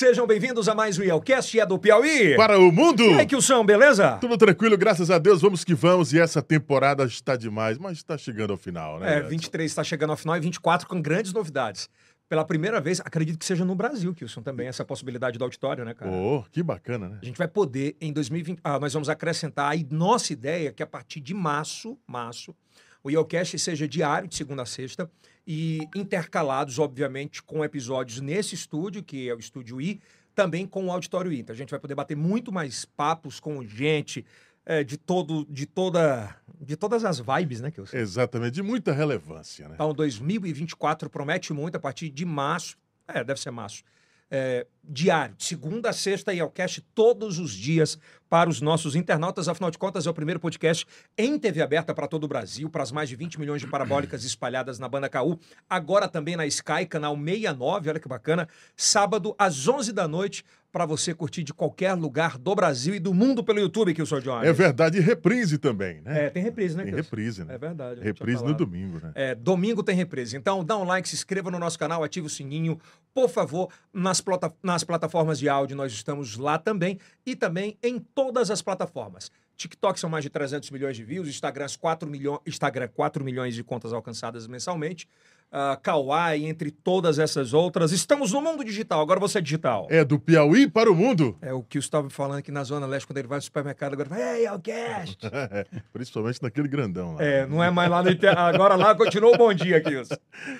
Sejam bem-vindos a mais um Yelcast, é do Piauí. Para o mundo! E aí, Kilson, beleza? Tudo tranquilo, graças a Deus, vamos que vamos. E essa temporada está demais, mas está chegando ao final, né? É, 23 está chegando ao final e 24 com grandes novidades. Pela primeira vez, acredito que seja no Brasil, Kilson, também, essa possibilidade do auditório, né, cara? Oh, que bacana, né? A gente vai poder, em 2020, ah, nós vamos acrescentar aí nossa ideia que a partir de março, março, o Yelcast seja diário, de segunda a sexta, e intercalados, obviamente, com episódios nesse estúdio, que é o Estúdio I, também com o Auditório I. Então a gente vai poder bater muito mais papos com gente é, de todo, de toda, de todas as vibes, né, que eu sei. Exatamente, de muita relevância, né? Então 2024 promete muito a partir de março, é, deve ser março, é, diário, de segunda a sexta, e ao cast todos os dias para os nossos internautas. Afinal de contas, é o primeiro podcast em TV aberta para todo o Brasil, para as mais de 20 milhões de parabólicas espalhadas na banda KU. Agora também na Sky, canal 69, olha que bacana. Sábado, às 11 da noite, para você curtir de qualquer lugar do Brasil e do mundo pelo YouTube, que o senhor Johnny. É verdade, e reprise também, né? É, tem reprise, né? Tem reprise, né? É verdade. Reprise no domingo, né? É, domingo tem reprise. Então, dá um like, se inscreva no nosso canal, ative o sininho. Por favor, nas, plata nas plataformas de áudio, nós estamos lá também. E também em todas as plataformas. TikTok são mais de 300 milhões de views, Instagram 4, milho Instagram, 4 milhões de contas alcançadas mensalmente. Uh, Kawaii, entre todas essas outras. Estamos no mundo digital, agora você é digital. É do Piauí para o mundo. É o que o estava falando aqui na Zona Leste, quando ele vai ao supermercado, agora vai, ei, Alcast! Principalmente naquele grandão lá. É, não é mais lá no inter... Agora lá continua o bom dia, Kilson.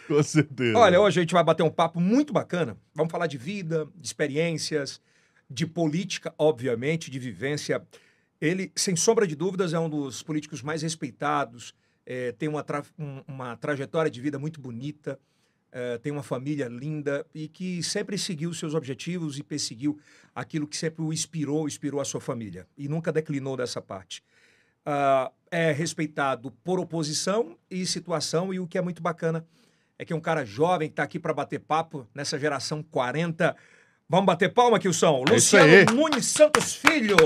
Com certeza. Olha, hoje a gente vai bater um papo muito bacana. Vamos falar de vida, de experiências, de política, obviamente, de vivência. Ele, sem sombra de dúvidas, é um dos políticos mais respeitados, é, tem uma, tra um, uma trajetória de vida muito bonita, é, tem uma família linda e que sempre seguiu seus objetivos e perseguiu aquilo que sempre o inspirou, inspirou a sua família e nunca declinou dessa parte. Uh, é respeitado por oposição e situação, e o que é muito bacana é que é um cara jovem que está aqui para bater papo nessa geração 40. Vamos bater palma, Kilson. É Luciano Nunes Santos Filho.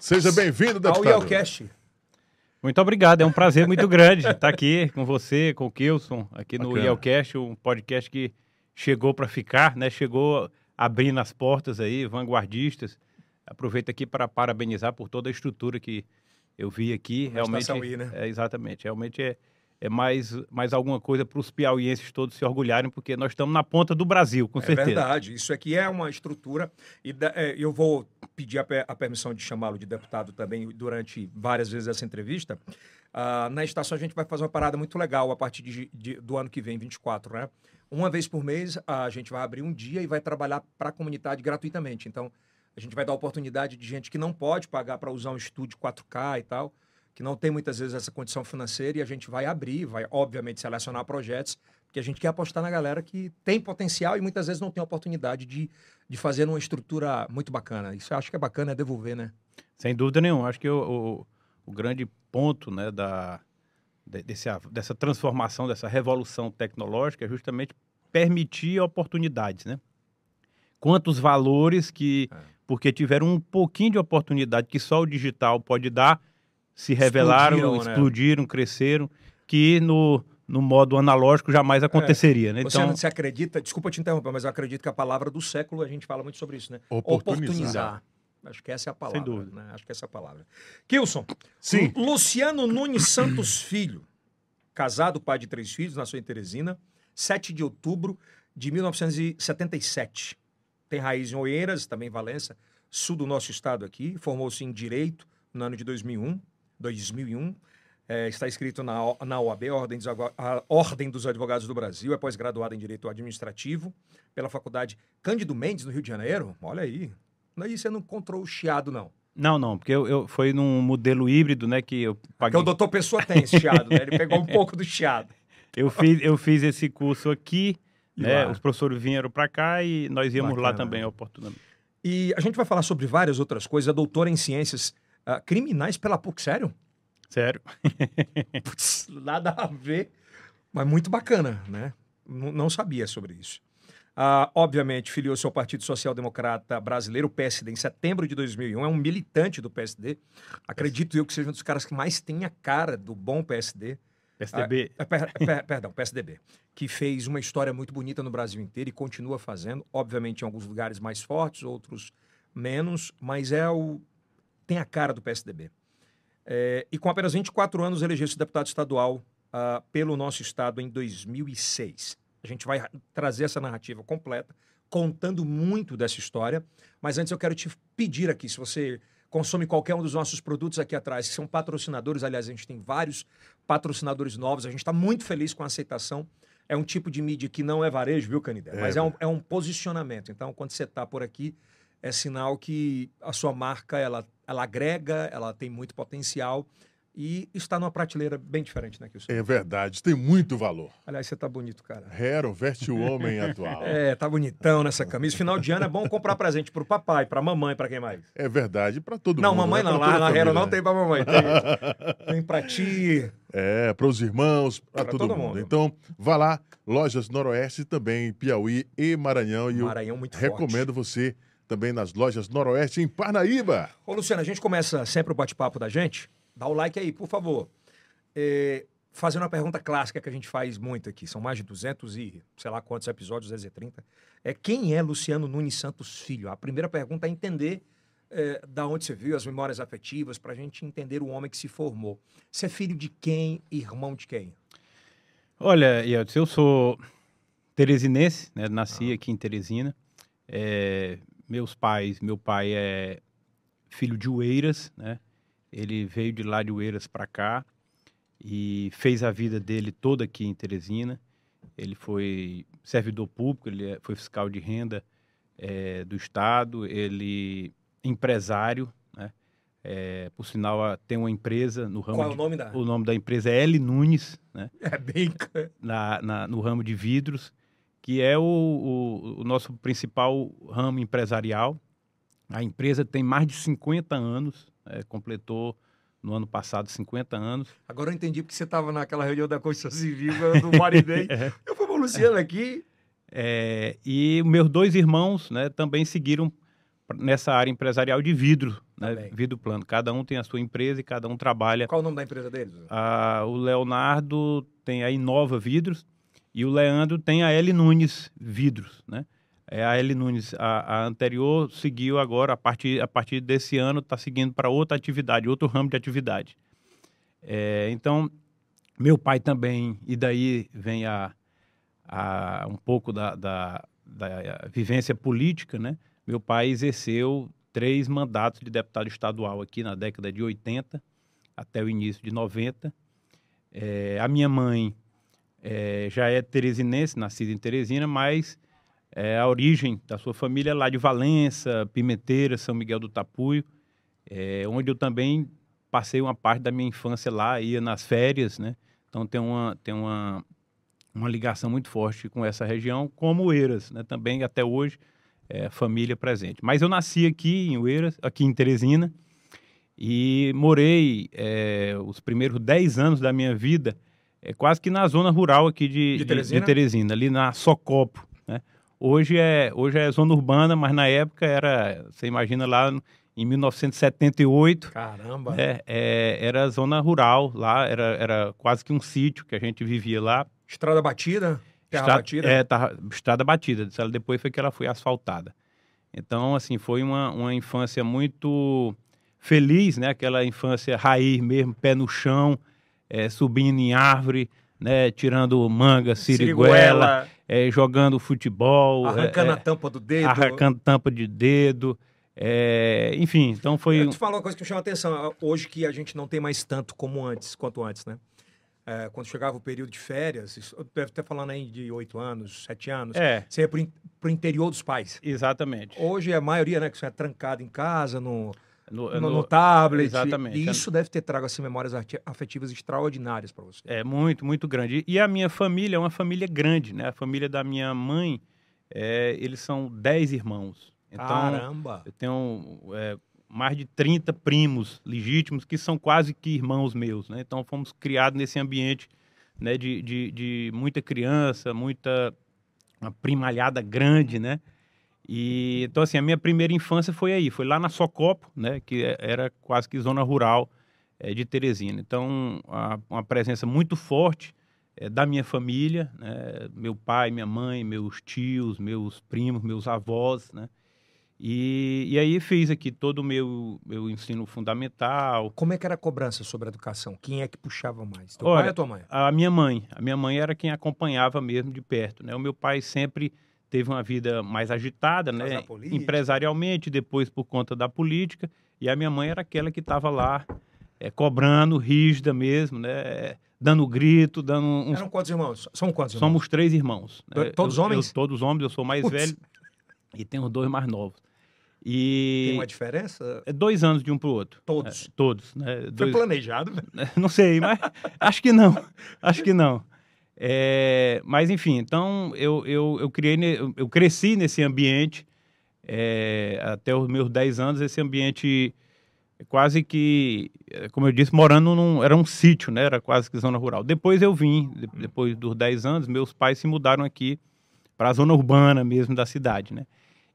Seja bem-vindo, deputado. Ao Yelcast. Muito obrigado, é um prazer muito grande estar aqui com você, com o Kilson, aqui no Yelcast, um podcast que chegou para ficar, né? Chegou abrindo as portas aí, vanguardistas. Aproveito aqui para parabenizar por toda a estrutura que eu vi aqui. realmente, I, né? é, exatamente, realmente é, é mais, mais alguma coisa para os piauienses todos se orgulharem, porque nós estamos na ponta do Brasil, com é certeza. É verdade, isso aqui é uma estrutura, e da, é, eu vou pedir a, a permissão de chamá-lo de deputado também durante várias vezes essa entrevista. Uh, na estação a gente vai fazer uma parada muito legal a partir de, de, do ano que vem, 24, né? Uma vez por mês a gente vai abrir um dia e vai trabalhar para a comunidade gratuitamente. Então, a gente vai dar oportunidade de gente que não pode pagar para usar um estúdio 4K e tal, que não tem muitas vezes essa condição financeira e a gente vai abrir, vai obviamente selecionar projetos, porque a gente quer apostar na galera que tem potencial e muitas vezes não tem oportunidade de, de fazer uma estrutura muito bacana. Isso eu acho que é bacana, é devolver, né? Sem dúvida nenhuma. Acho que o, o, o grande ponto né, da, desse, dessa transformação, dessa revolução tecnológica é justamente permitir oportunidades, né? Quantos valores que, é. porque tiveram um pouquinho de oportunidade que só o digital pode dar, se revelaram, explodiram, explodiram né? cresceram, que no, no modo analógico jamais aconteceria. É. Né? Então... Você, acredita, desculpa te interromper, mas eu acredito que a palavra do século, a gente fala muito sobre isso, né? Oportunizar. Oportunizar. Acho que essa é a palavra. Sem dúvida. Né? Acho que essa é a palavra. Kilson. Sim. Luciano Nunes Santos Filho, casado, pai de três filhos, nasceu em Teresina, 7 de outubro de 1977. Tem raiz em Oeiras, também em Valença, sul do nosso estado aqui. Formou-se em Direito no ano de 2001. 2001. É, está inscrito na, na OAB, Ordem dos, a Ordem dos Advogados do Brasil, é pós-graduado em Direito Administrativo pela Faculdade Cândido Mendes, no Rio de Janeiro. Olha aí. Aí você não encontrou o chiado, não. Não, não, porque eu, eu foi num modelo híbrido, né, que eu paguei. Porque o doutor Pessoa tem esse chiado, né? Ele pegou um pouco do chiado. Eu fiz, eu fiz esse curso aqui, e né? Lá. Os professores vieram para cá e nós íamos Bacana. lá também, oportunamente. E a gente vai falar sobre várias outras coisas. A doutora em ciências uh, criminais pela PUC, sério? Sério. Puts, nada a ver, mas muito bacana, né? N não sabia sobre isso. Uh, obviamente, filiou-se ao Partido Social Democrata Brasileiro, PSD, em setembro de 2001. É um militante do PSD. Acredito eu que seja um dos caras que mais tem a cara do bom PSD. PSDB. Ah, per- per- perdão, PSDB. Que fez uma história muito bonita no Brasil inteiro e continua fazendo. Obviamente, em alguns lugares mais fortes, outros menos, mas é o. tem a cara do PSDB. É, e com apenas 24 anos, elegeu-se deputado estadual ah, pelo nosso estado em 2006. A gente vai ra- trazer essa narrativa completa, contando muito dessa história. Mas antes eu quero te pedir aqui, se você consome qualquer um dos nossos produtos aqui atrás, que são patrocinadores, aliás, a gente tem vários patrocinadores novos, a gente está muito feliz com a aceitação. É um tipo de mídia que não é varejo, viu, Canidé? É, Mas é um, é um posicionamento. Então, quando você está por aqui, é sinal que a sua marca ela, ela agrega, ela tem muito potencial e está numa prateleira bem diferente, né, senhor? É verdade, tem muito valor. Aliás, você tá bonito, cara. Hero veste o homem atual. É, tá bonitão nessa camisa. Final de ano é bom comprar presente pro papai, pra mamãe, pra quem mais? É verdade, para todo não, mundo. mamãe né? não. Pra Lá toda a na Hero não né? tem pra mamãe. Tem, tem pra ti. É, para os irmãos, para Pra todo, todo mundo. mundo. Então, vá lá, Lojas Noroeste também, Piauí e Maranhão. E Maranhão muito recomendo você também nas Lojas Noroeste em Parnaíba. Ô, Luciano, a gente começa sempre o bate-papo da gente. Dá o like aí, por favor. É, fazendo uma pergunta clássica que a gente faz muito aqui. São mais de 200 e sei lá quantos episódios, 230. É quem é Luciano Nunes Santos Filho? A primeira pergunta é entender é, da onde você viu, as memórias afetivas, para a gente entender o homem que se formou. Você é filho de quem? Irmão de quem? Olha, Yeltsin, eu sou teresinense, né? Nasci Ah. aqui em Teresina. É, meus pais, meu pai é filho de Ueiras, né? Ele veio de lá de Ueiras para cá e fez a vida dele toda aqui em Teresina. Ele foi servidor público, ele é- foi fiscal de renda é, do estado, ele empresário, né? É, por sinal, tem uma empresa no ramo Qual é de- o nome da? o nome da empresa é L Nunes, né? É bem. na, na- no ramo de vidros, que é o, o- o nosso principal ramo empresarial. A empresa tem mais de 50 anos, é, completou no ano passado 50 anos. Agora eu entendi porque você estava naquela reunião da Constituição Civil do Marinei. É. Eu fui com o Luciano aqui. É, e meus dois irmãos né, também seguiram nessa área empresarial de vidro, né, Também. vidro plano. Cada um tem a sua empresa e cada um trabalha. Qual o nome da empresa deles? Ah, o Leonardo tem a Inova Vidros e o Leandro tem a L Nunes Vidros, né? É a L Nunes, a, a anterior seguiu agora, a partir, a partir desse ano, está seguindo para outra atividade, outro ramo de atividade. É, então, meu pai também, e daí vem a, a, um pouco da, da, da vivência política, né? Meu pai exerceu três mandatos de deputado estadual aqui na década de 80 até o início de 90. É, a minha mãe é, já é teresinense, nascida em Teresina, mas é, a origem da sua família é lá de Valença, Pimenteira, São Miguel do Tapuio, é, onde eu também passei uma parte da minha infância lá, ia nas férias, né? Então tem uma, tem uma, uma ligação muito forte com essa região, como Oeiras, né? Também até hoje é família presente. Mas eu nasci aqui em Oeiras, aqui em Teresina, e morei é, os primeiros 10 anos da minha vida é, quase que na zona rural aqui de, De de- Teresina? de Teresina, ali na Socopo, né? Hoje é, hoje é zona urbana, mas na época era, você imagina lá em 1978, Caramba. é, é, era zona rural lá, era, era quase que um sítio que a gente vivia lá. Estrada batida? Terra Estra- batida? É, tava- estrada batida. Ela Depois foi que ela foi asfaltada. Então, assim, foi uma, uma infância muito feliz, né? Aquela infância raiz mesmo, pé no chão, é, subindo em árvore, né? Tirando manga, siriguela, é, jogando futebol, arrancando é, a tampa do é, dedo. arrancando tampa de dedo. é, enfim, então foi... Eu te falo uma coisa que me chama a atenção. Hoje que a gente não tem mais tanto como antes, quanto antes, né? É, quando chegava o período de férias, deve estar falando aí de oito anos, sete anos, É, você ia pro, in- pro interior dos pais. exatamente. Hoje a maioria, né, que você é trancado em casa, no, No- no, no- tablet. exatamente. E isso deve ter trago assim, memórias afetivas extraordinárias para você. É muito, muito grande. E a minha família é uma família grande, né? A família da minha mãe, é, eles são 10 irmãos. Então, Caramba! eu tenho é, mais de 30 primos legítimos que são quase que irmãos meus, né? Então, fomos criados nesse ambiente né, de, de, de muita criança, muita uma primalhada grande, né? E, então, assim, a minha primeira infância foi aí, foi lá na Socopo, né? Que é- era quase que zona rural eh, de Teresina. Então, a- uma presença muito forte eh, da minha família, né? meu pai, minha mãe, meus tios, meus primos, meus avós, né? E, e aí fiz aqui todo o meu, meu ensino fundamental. Como é que era a cobrança sobre a educação? Quem é que puxava mais? Teu Olha, pai ou tua mãe? A minha mãe, a minha mãe era quem acompanhava mesmo de perto, né? O meu pai sempre teve uma vida mais agitada, né? Empresarialmente, depois por conta da política, e a minha mãe era aquela que estava lá eh, cobrando, rígida mesmo, né? Dando grito, dando uns Eram quantos irmãos? São quantos irmãos? Somos três irmãos. né? To- todos Eu- homens? eu- todos homens, eu sou mais Putz. velho e tenho dois mais novos. Tem E uma diferença? é dois anos de um para o outro. Todos. É, todos, né? Foi Dois- planejado? velho? Não sei, mas acho que não. Acho que não. É, mas enfim, então eu, eu, eu, criei, eu- cresci nesse ambiente é, até os meus 10 anos, esse ambiente quase que, como eu disse, morando num. Era um sítio, né? Era quase que zona rural. Depois eu vim, de- depois dos 10 anos, meus pais se mudaram aqui para a zona urbana mesmo da cidade, né?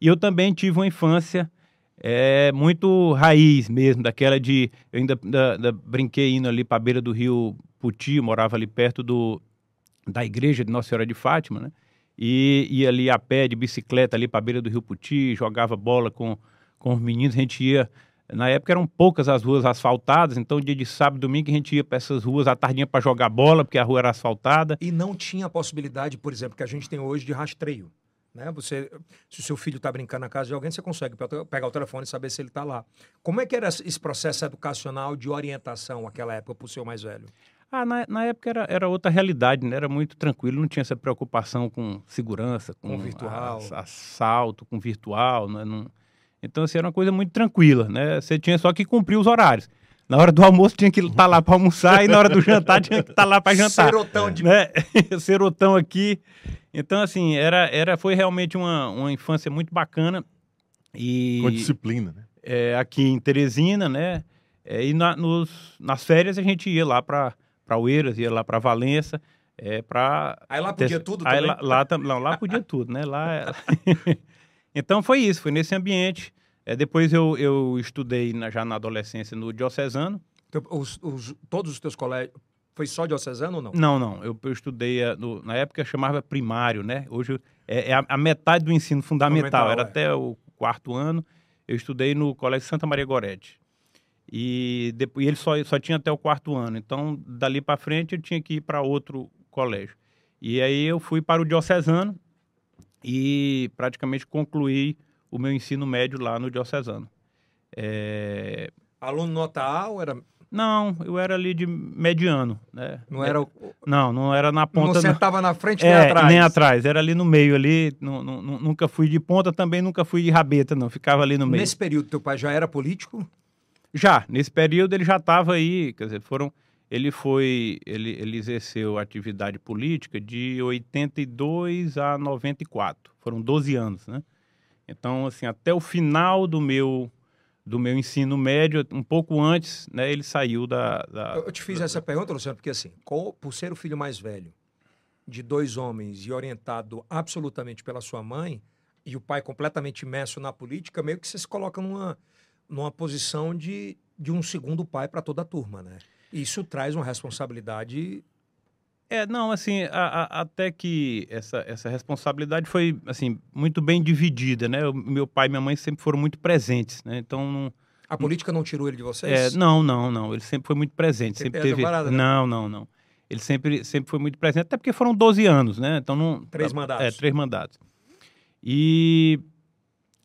E eu também tive uma infância é, muito raiz mesmo, daquela de. Eu ainda, da- da- brinquei indo ali para a beira do rio Puti, morava ali perto do, da igreja de Nossa Senhora de Fátima, né? E ia ali a pé, de bicicleta, ali para a beira do rio Puti, jogava bola com, com os meninos. A gente ia. Na época eram poucas as ruas asfaltadas, então dia de sábado domingo a gente ia para essas ruas à tardinha para jogar bola, porque a rua era asfaltada. E não tinha a possibilidade, por exemplo, que a gente tem hoje de rastreio. Né? Você, se o seu filho está brincando na casa de alguém, você consegue pe- pegar o telefone e saber se ele está lá. Como é que era esse processo educacional de orientação naquela época para o seu mais velho? Ah, na, na época era, era outra realidade, né? Era muito tranquilo, não tinha essa preocupação com segurança, com, Com virtual. ass- assalto, com virtual, né? Não- Então, assim, era uma coisa muito tranquila, né? Você tinha só que cumprir os horários. Na hora do almoço tinha que estar lá para almoçar e na hora do jantar tinha que estar lá para jantar. Serotão de Né? Serotão aqui. Então, assim, era, era, foi realmente uma, uma infância muito bacana. E Com disciplina, né? é, aqui em Teresina, né? É, e na- nos, nas férias a gente ia lá para Oeiras, ia lá para Valença, é, para Aí lá podia tudo Aí também? lá, lá, não, lá podia tudo, né? Lá era- então foi isso, foi nesse ambiente. É, depois eu, eu estudei na- já na adolescência no Diocesano. Teu- os- os- todos os teus colégios. Foi só diocesano ou não? Não, não, eu, eu estudei, eh, no- na época chamava primário, né? Hoje é, é a, a metade do ensino fundamental, Fundamental, era é. até o quarto ano. Eu estudei no Colégio Santa Maria Gorete. E, depois, e ele só, só tinha até o quarto ano. Então, dali para frente, eu tinha que ir para outro colégio. E aí eu fui para o Diocesano e praticamente concluí o meu ensino médio lá no Diocesano. É, Aluno nota A ou era. Não, eu era ali de mediano, né? Não era. o- Não, não era na Não ponta. não. sentava na frente nem É, atrás. nem atrás. Era ali no meio ali. nu- nu- nunca fui de ponta, também nunca fui de rabeta, não. Ficava ali no meio. Nesse período, teu pai já era político? Já, nesse período ele já estava aí, quer dizer, foram. Ele foi. Ele, ele exerceu atividade política de 82 a 94. Foram 12 anos, né? Então, assim, até o final do meu do meu ensino médio, um pouco antes, né, ele saiu da. da- Eu te fiz essa pergunta, Luciano, porque assim, co- por ser o filho mais velho de dois homens e orientado absolutamente pela sua mãe, e o pai completamente imerso na política, meio que você se coloca numa, numa posição de, de um segundo pai para toda a turma, né? Isso traz uma responsabilidade. É, não, assim, a- a- até que essa, essa responsabilidade foi, assim, muito bem dividida, né? O meu pai e minha mãe sempre foram muito presentes, né? Então, não, A política não tirou ele de é, vocês? não, não, não, ele sempre foi muito presente, Sempre teve... parada, né? Não, não, não. Ele sempre, sempre foi muito presente, até porque foram 12 anos, né? Então, não... Três mandatos. É, três mandatos. E,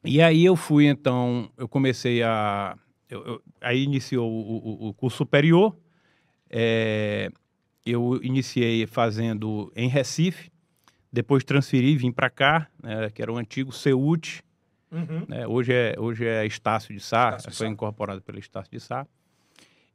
e aí eu fui, então, eu comecei a... eu- eu- aí iniciou o, o- o curso superior, é, eu iniciei fazendo em Recife, depois transferi, vim para cá, né, que era o antigo CEUT, Uhum. né, hoje, é, hoje é Estácio de Sá, Estácio foi Sá. incorporado pelo Estácio de Sá.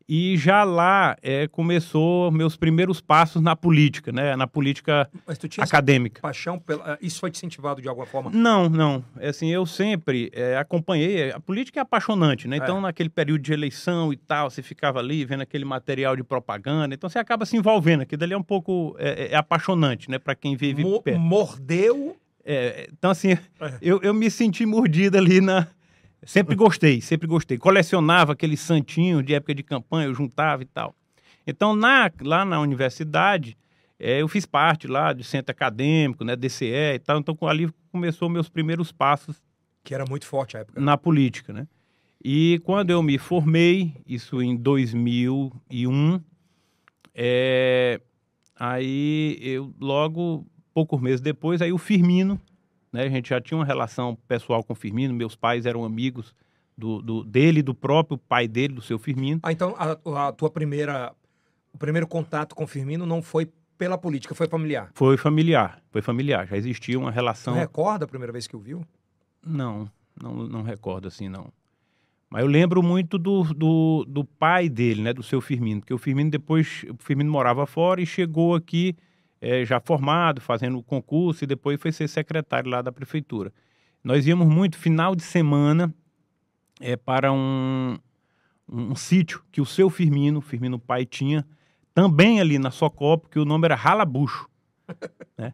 E já lá é, começou meus primeiros passos na política, né, na política Mas tu tinha acadêmica. paixão pela. Isso foi te incentivado de alguma forma? Não, não. É Assim, eu sempre é, acompanhei. A política é apaixonante, né? Então, É. naquele período de eleição e tal, você ficava ali vendo aquele material de propaganda. Então, você acaba se envolvendo. Aquilo dali é um pouco é, é apaixonante, né? Para quem vive Mo- perto. mordeu. É, então, assim, eu, eu me senti mordida ali na, Sempre gostei, sempre gostei. Colecionava aqueles santinhos de época de campanha, eu juntava e tal. Então, na, lá na universidade, é, eu fiz parte lá do centro acadêmico, né, DCE e tal. Então, ali começou meus primeiros passos. Que era muito forte a época. Na política, né? E quando eu me formei, isso em 2001, é, aí eu logo, poucos meses depois, aí o Firmino, né? A gente já tinha uma relação pessoal com o Firmino, meus pais eram amigos do, do dele, do próprio pai dele, do seu Firmino. Ah, então a, a tua primeira, o primeiro contato com o Firmino não foi pela política, foi familiar? Foi familiar, foi familiar. Já existia uma relação. Você recorda a primeira vez que o viu? Não, não, não recordo assim, não. Mas eu lembro muito do, do, do, pai dele, né, do seu Firmino, porque o Firmino depois, o Firmino morava fora e chegou aqui é, já formado, fazendo o concurso e depois foi ser secretário lá da prefeitura. Nós íamos muito final de semana é, para um, um, sítio que o seu Firmino, Firmino pai, tinha, também ali na Socopo, que o nome era Ralabucho. Né?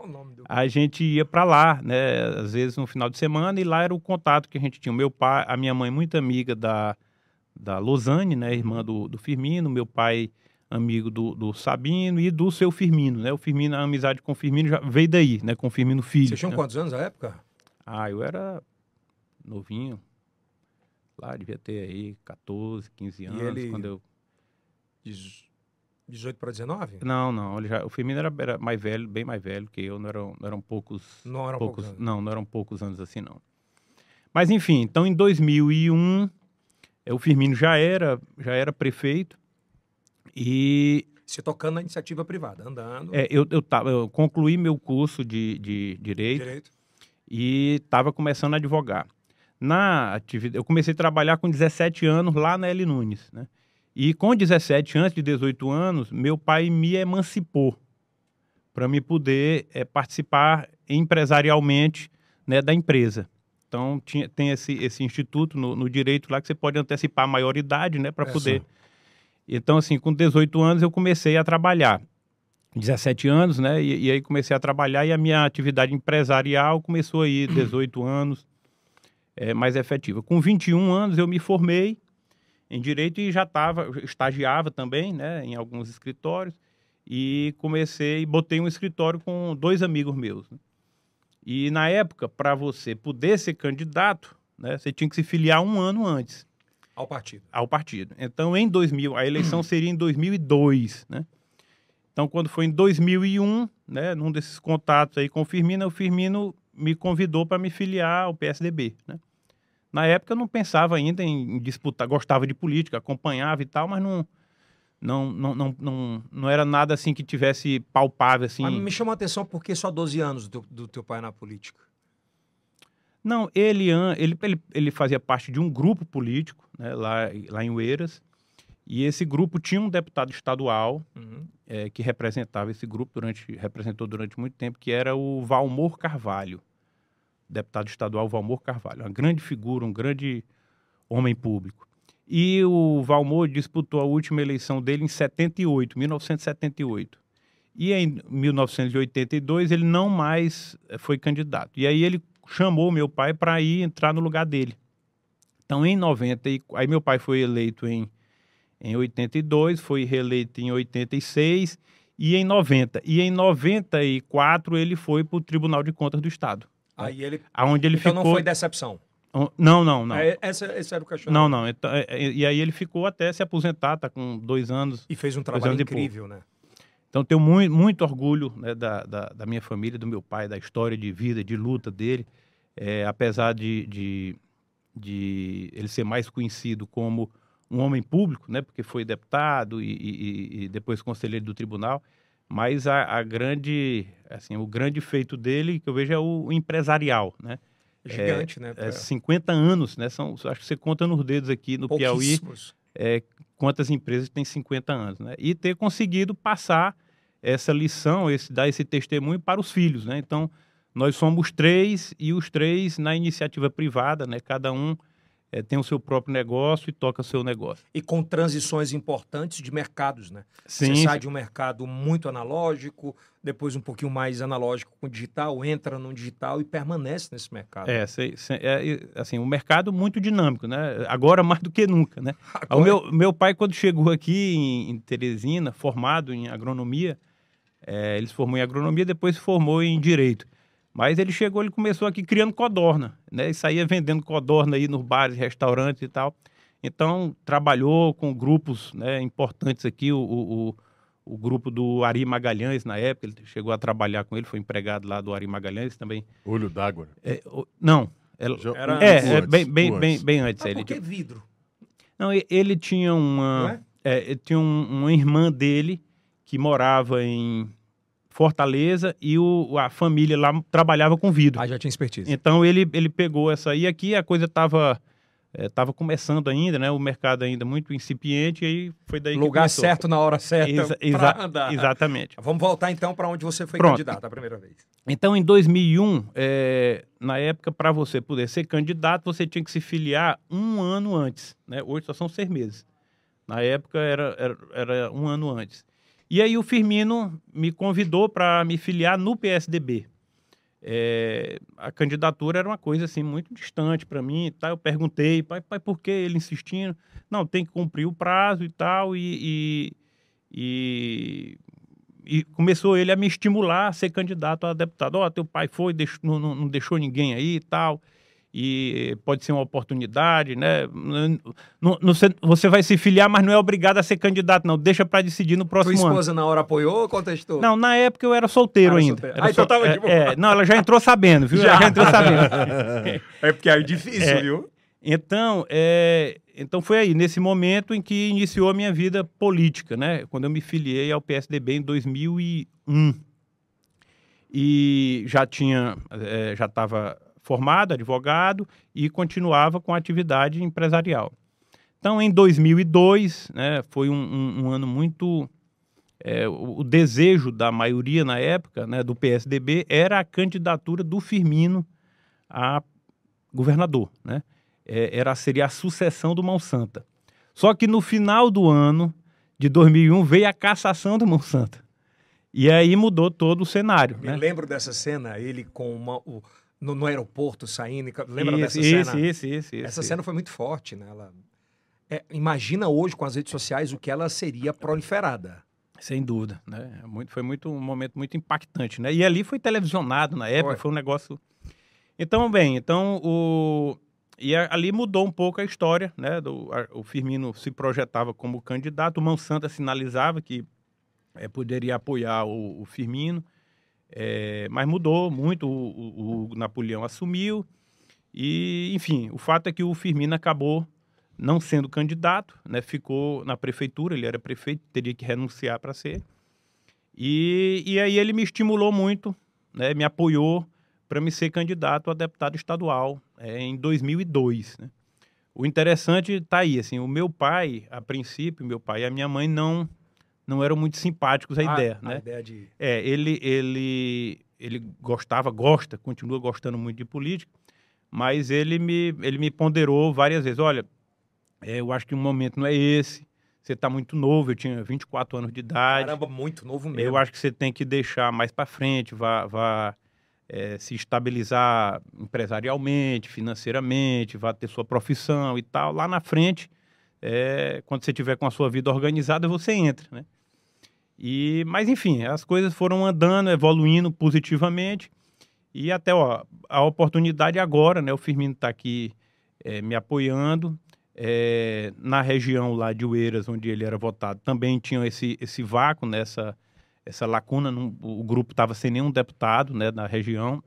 A gente ia para lá, né? Às vezes no final de semana, e lá era o contato que a gente tinha. O meu pai, a minha mãe, muito amiga da, da Losane, né? Irmã do, do Firmino, meu pai, amigo do, do Sabino e do seu Firmino, né? O Firmino, a amizade com o Firmino já veio daí, né? Com o Firmino Filho. Vocês tinham né? quantos anos na época? Ah, eu era novinho. Lá, devia ter aí 14, 15 anos. E ele... Quando eu 18 para 19? Não, não. Ele já, o Firmino era, era, mais velho, bem mais velho que eu. Não eram, não eram poucos. Não eram poucos, poucos Não, não eram poucos anos assim, não. Mas enfim, então em 2001 é, o Firmino já era, já era prefeito e se tocando na iniciativa privada, andando. É, eu, eu, tava, eu concluí meu curso de, de direito, direito. e estava começando a advogar. Na atividade, eu comecei a trabalhar com 17 anos lá na L Nunes, né? E com 17, antes de 18 anos, meu pai me emancipou para me poder é, participar empresarialmente né, da empresa. Então, tinha, tem esse, esse instituto no, no, direito lá que você pode antecipar a maioridade né, para é, poder. Sim. Então, assim, com 18 anos eu comecei a trabalhar. 17 anos, né? E, e, aí comecei a trabalhar e a minha atividade empresarial começou aí 18 anos, é, mais efetiva. Com 21 anos eu me formei em direito e já estava, estagiava também, né, em alguns escritórios e comecei, botei um escritório com dois amigos meus. Né? E na época, para você poder ser candidato, né, você tinha que se filiar um ano antes. Ao partido. Ao partido. Então, em 2000, a eleição seria em 2002, né? Então, quando foi em 2001, né, num desses contatos aí com o Firmino, o Firmino me convidou para me filiar ao PSDB, né? Na época eu não pensava ainda em disputar, gostava de política, acompanhava e tal, mas não não, não, não, não, não era nada assim que tivesse palpável assim. Mas me chamou a atenção porque só 12 anos do, do teu pai na política. Não, ele, ele, ele, ele fazia parte de um grupo político né, lá, lá em Oeiras. E esse grupo tinha um deputado estadual uhum. é, que representava esse grupo durante representou durante muito tempo, que era o Valmor Carvalho deputado estadual Valmor Carvalho, uma grande figura, um grande homem público. E o Valmor disputou a última eleição dele em 78, 1978. E em 1982 ele não mais eh, foi candidato. E aí ele chamou meu pai para ir entrar no lugar dele. Então em 90, aí meu pai foi eleito em em 82, foi reeleito em 86 e em 90. E em 94 ele foi para o Tribunal de Contas do Estado. Aí ele. Aonde ele então ficou. não foi decepção. Não, não, não. É, essa, esse era o cachorro. Não, não. Então, é, é, e aí ele ficou até se aposentar, tá com dois anos. E fez um trabalho incrível, né? Então tenho muito, muito orgulho né, da, da, da, minha família, do meu pai, da história de vida, de luta dele. É, apesar de, de, de, ele ser mais conhecido como um homem público, né, porque foi deputado e, e, e depois conselheiro do tribunal, mas a, a, grande, assim, o grande feito dele que eu vejo é o empresarial, né? Gigante, é, né? É 50 anos, né? São, acho que você conta nos dedos aqui no Piauí é, quantas empresas têm 50 anos, né? E ter conseguido passar essa lição, esse, dar esse testemunho para os filhos, né? Então, nós somos três e os três na iniciativa privada, né? Cada um é, tem o seu próprio negócio e toca o seu negócio. E com transições importantes de mercados, né? Sim, Você sai de um mercado muito analógico, depois um pouquinho mais analógico com digital, entra no digital e permanece nesse mercado. É, cê- cê- é, assim, um mercado muito dinâmico, né? Agora mais do que nunca, né? O Agora- meu, meu pai, quando chegou aqui em, em Teresina, formado em agronomia, é, ele se formou em agronomia, depois se formou em direito. Mas ele chegou, ele começou aqui criando codorna, né? E saía vendendo codorna aí nos bares, restaurantes e tal. Então, trabalhou com grupos né, importantes aqui, o, o, o- grupo do Ari Magalhães, na época, ele chegou a trabalhar com ele, foi empregado lá do Ari Magalhães também. Olho d'água. É, o- não, ela- Já- Era é, antes, é, bem, antes, bem, antes. bem, bem antes. Mas ele por que tinha- vidro? não, ele tinha uma. é? é, ele tinha um- uma irmã dele que morava em Fortaleza e o, a família lá trabalhava com vidro. Ah, já tinha expertise. Então ele, ele pegou essa aí. Aqui a coisa estava tava começando ainda, né? O mercado ainda muito incipiente, e aí foi daí que Lugar começou. certo na hora certa Exa- exa- andar. Exatamente. Vamos voltar então para onde você foi Pronto. candidato a primeira vez. Então, em 2001, é, na época, para você poder ser candidato, você tinha que se filiar um ano antes. Né? Hoje só são seis meses. Na época, era, era, era um ano antes. E aí o Firmino me convidou para me filiar no PSDB. É, a candidatura era uma coisa assim muito distante para mim tal. Eu perguntei, pai, pai, por que ele insistindo? Não, tem que cumprir o prazo e tal. E, e, e, e começou ele a me estimular a ser candidato a deputado. Ó, teu pai foi, deixou- não, não- não deixou ninguém aí e tal. E pode ser uma oportunidade, né? Não- não- você- vai se filiar, mas não é obrigado a ser candidato, não. Deixa para decidir no Sua próximo ano. esposa na hora apoiou ou contestou? Não, na época eu era solteiro Era ainda. Era Ah, então sol- tava de é, boa. é, não, ela já entrou sabendo, viu? Ela Já. já entrou sabendo. É porque aí é difícil, É. viu? Então, é, então foi aí, nesse momento em que iniciou a minha vida política, né? Quando eu me filiei ao PSDB em 2001. E já tinha, é, já estava formado, advogado, e continuava com a atividade empresarial. Então, em 2002, né, foi um, um- um ano muito... é, o, o desejo da maioria na época, né, do PSDB, era a candidatura do Firmino a governador, né? É, era, seria a sucessão do Mão Santa. Só que no final do ano de 2001 veio a cassação do Mão Santa. E aí mudou todo o cenário, Me né? lembro dessa cena, ele com uma, o- no, no aeroporto saindo. Lembra isso, dessa isso, cena? Isso, isso, isso. Essa isso. cena foi muito forte, né? Ela- é, imagina hoje com as redes sociais o que ela seria proliferada. Sem dúvida, né? Muito, foi muito um momento muito impactante, né? E ali foi televisionado na época, Foi. foi, um negócio. Então, bem, então o e a- ali mudou um pouco a história, né? Do, a- o Firmino se projetava como candidato, o Mão Santa sinalizava que eh, poderia apoiar o, o Firmino, eh, mas mudou muito. O, o- o Napoleão assumiu e, enfim, o fato é que o Firmino acabou não sendo candidato, né, ficou na prefeitura, ele era prefeito, teria que renunciar para ser. E, e aí ele me estimulou muito, né, me apoiou para me ser candidato a deputado estadual é, em 2002. Né. O interessante está aí, assim, o meu pai, a princípio, meu pai e a minha mãe não não eram muito simpáticos à ideia, a, né? Ideia de... É, ele, ele, ele gostava, gosta, continua gostando muito de política, mas ele me, ele me ponderou várias vezes. Olha, é, eu acho que o momento não é esse, você está muito novo, eu tinha 24 anos de idade, Caramba, muito novo mesmo. eu acho que você tem que deixar mais para frente, vá, vá é, se estabilizar empresarialmente, financeiramente, vá ter sua profissão e tal. Lá na frente, é, quando você tiver com a sua vida organizada, você entra, né? E, mas enfim, as coisas foram andando, evoluindo positivamente e até ó, a oportunidade agora, né? O Firmino está aqui é, me apoiando. É, na região lá de Oeiras, onde ele era votado, também tinha esse, esse vácuo, nessa essa lacuna, não- o grupo estava sem nenhum deputado né, na região.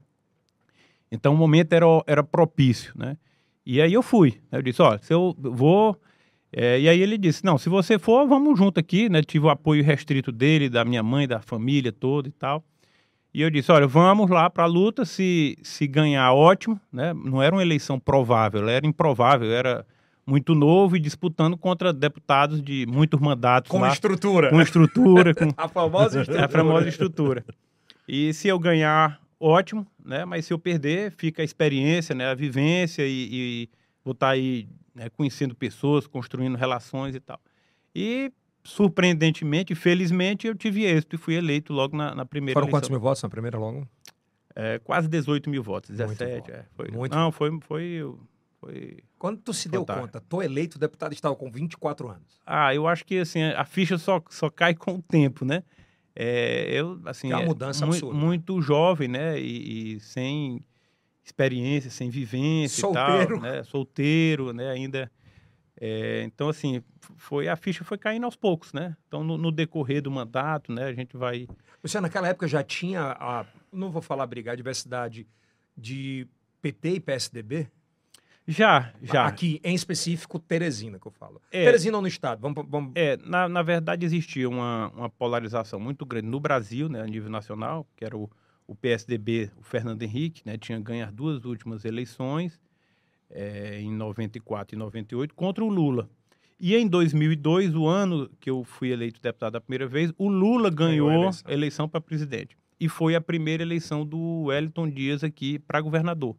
Então o momento era, era propício, né? E aí eu fui. né? Eu disse, ó, se eu vou... é, e aí ele disse, não, se você for, vamos junto aqui, né? Tive o apoio restrito dele, da minha mãe, da família toda e tal. E eu disse, olha, vamos lá para a luta, se, se ganhar, ótimo, né? Não era uma eleição provável, era improvável, era muito novo e disputando contra deputados de muitos mandatos Com lá, estrutura. com estrutura, com A famosa estrutura. a famosa estrutura. E se eu ganhar, ótimo, né? Mas se eu perder, fica a experiência, né? A vivência e, e vou estar aí né, conhecendo pessoas, construindo relações e tal. E, surpreendentemente, felizmente, eu tive êxito e fui eleito logo na, na primeira Foram eleição. quantos mil votos na primeira logo? É, quase 18 mil votos, Muito 17. bom. é, foi. Muito Não, foi, foi, foi. Quando tu se deu Fantástico. conta, tô eleito, deputado estava com 24 anos. Ah, eu acho que assim, a ficha só, só cai com o tempo, né? É, eu, assim, Que é uma é mudança mui- absurda. muito jovem, né? E, e sem experiência, sem vivência Solteiro. e tal, né? Solteiro, né? Ainda. É, então, assim, foi a ficha foi caindo aos poucos, né? Então, no, no decorrer do mandato, né? A gente vai Você naquela época já tinha a, não vou falar brigar, diversidade de PT e PSDB? já, já. Aqui, em específico, Teresina, que eu falo. É. Teresina ou no estado? Vamos, vamos... É, na, na verdade existia uma, uma polarização muito grande no Brasil, né, a nível nacional, que era o, o PSDB, o Fernando Henrique, né, tinha ganho as duas últimas eleições, é, em 94 e 98, contra o Lula. E em 2002, o ano que eu fui eleito deputado a primeira vez, o Lula Ganhou ganhou a eleição. eleição, para presidente. E foi a primeira eleição do Wellington Dias aqui para governador.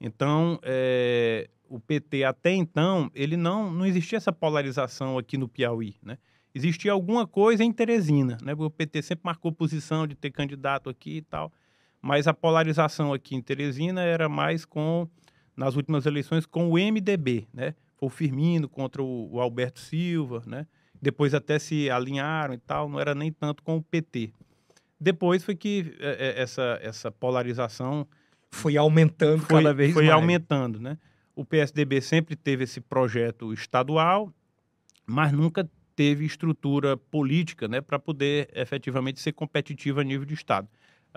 Então, é, o PT até então, ele não, não existia essa polarização aqui no Piauí, né? Existia alguma coisa em Teresina, né? Porque o PT sempre marcou posição de ter candidato aqui e tal, mas a polarização aqui em Teresina era mais com, nas últimas eleições, com o MDB, né? Foi o Firmino contra o, o Alberto Silva, né? Depois até se alinharam e tal, não era nem tanto com o PT. Depois foi que é, é, essa, essa polarização Foi aumentando foi, cada vez foi mais. aumentando, né? O PSDB sempre teve esse projeto estadual, mas nunca teve estrutura política, né, para poder efetivamente ser competitivo a nível de estado.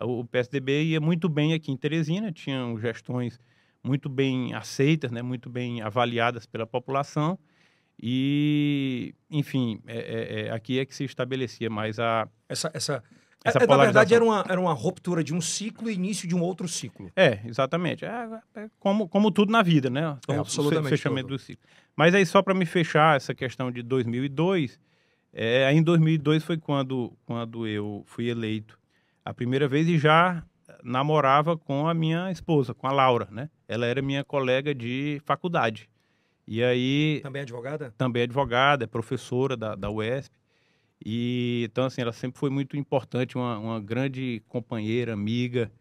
O PSDB ia muito bem aqui em Teresina, tinham gestões muito bem aceitas, né, muito bem avaliadas pela população e, enfim, é- é- é, aqui é que se estabelecia mais a Essa, essa, Essa é- é, na verdade, era uma, era uma ruptura de um ciclo e início de um outro ciclo. É, exatamente. É, é como, como tudo na vida, né? É, o absolutamente fe- fechamento tudo. do ciclo. Mas aí, só para me fechar essa questão de 2002, é, em 2002 foi quando, quando eu fui eleito a primeira vez e já namorava com a minha esposa, com a Laura, né? Ela era minha colega de faculdade. E aí, Também advogada? também é advogada, é professora da, da UESP. E então, assim, ela sempre foi muito importante, uma, uma grande companheira, amiga,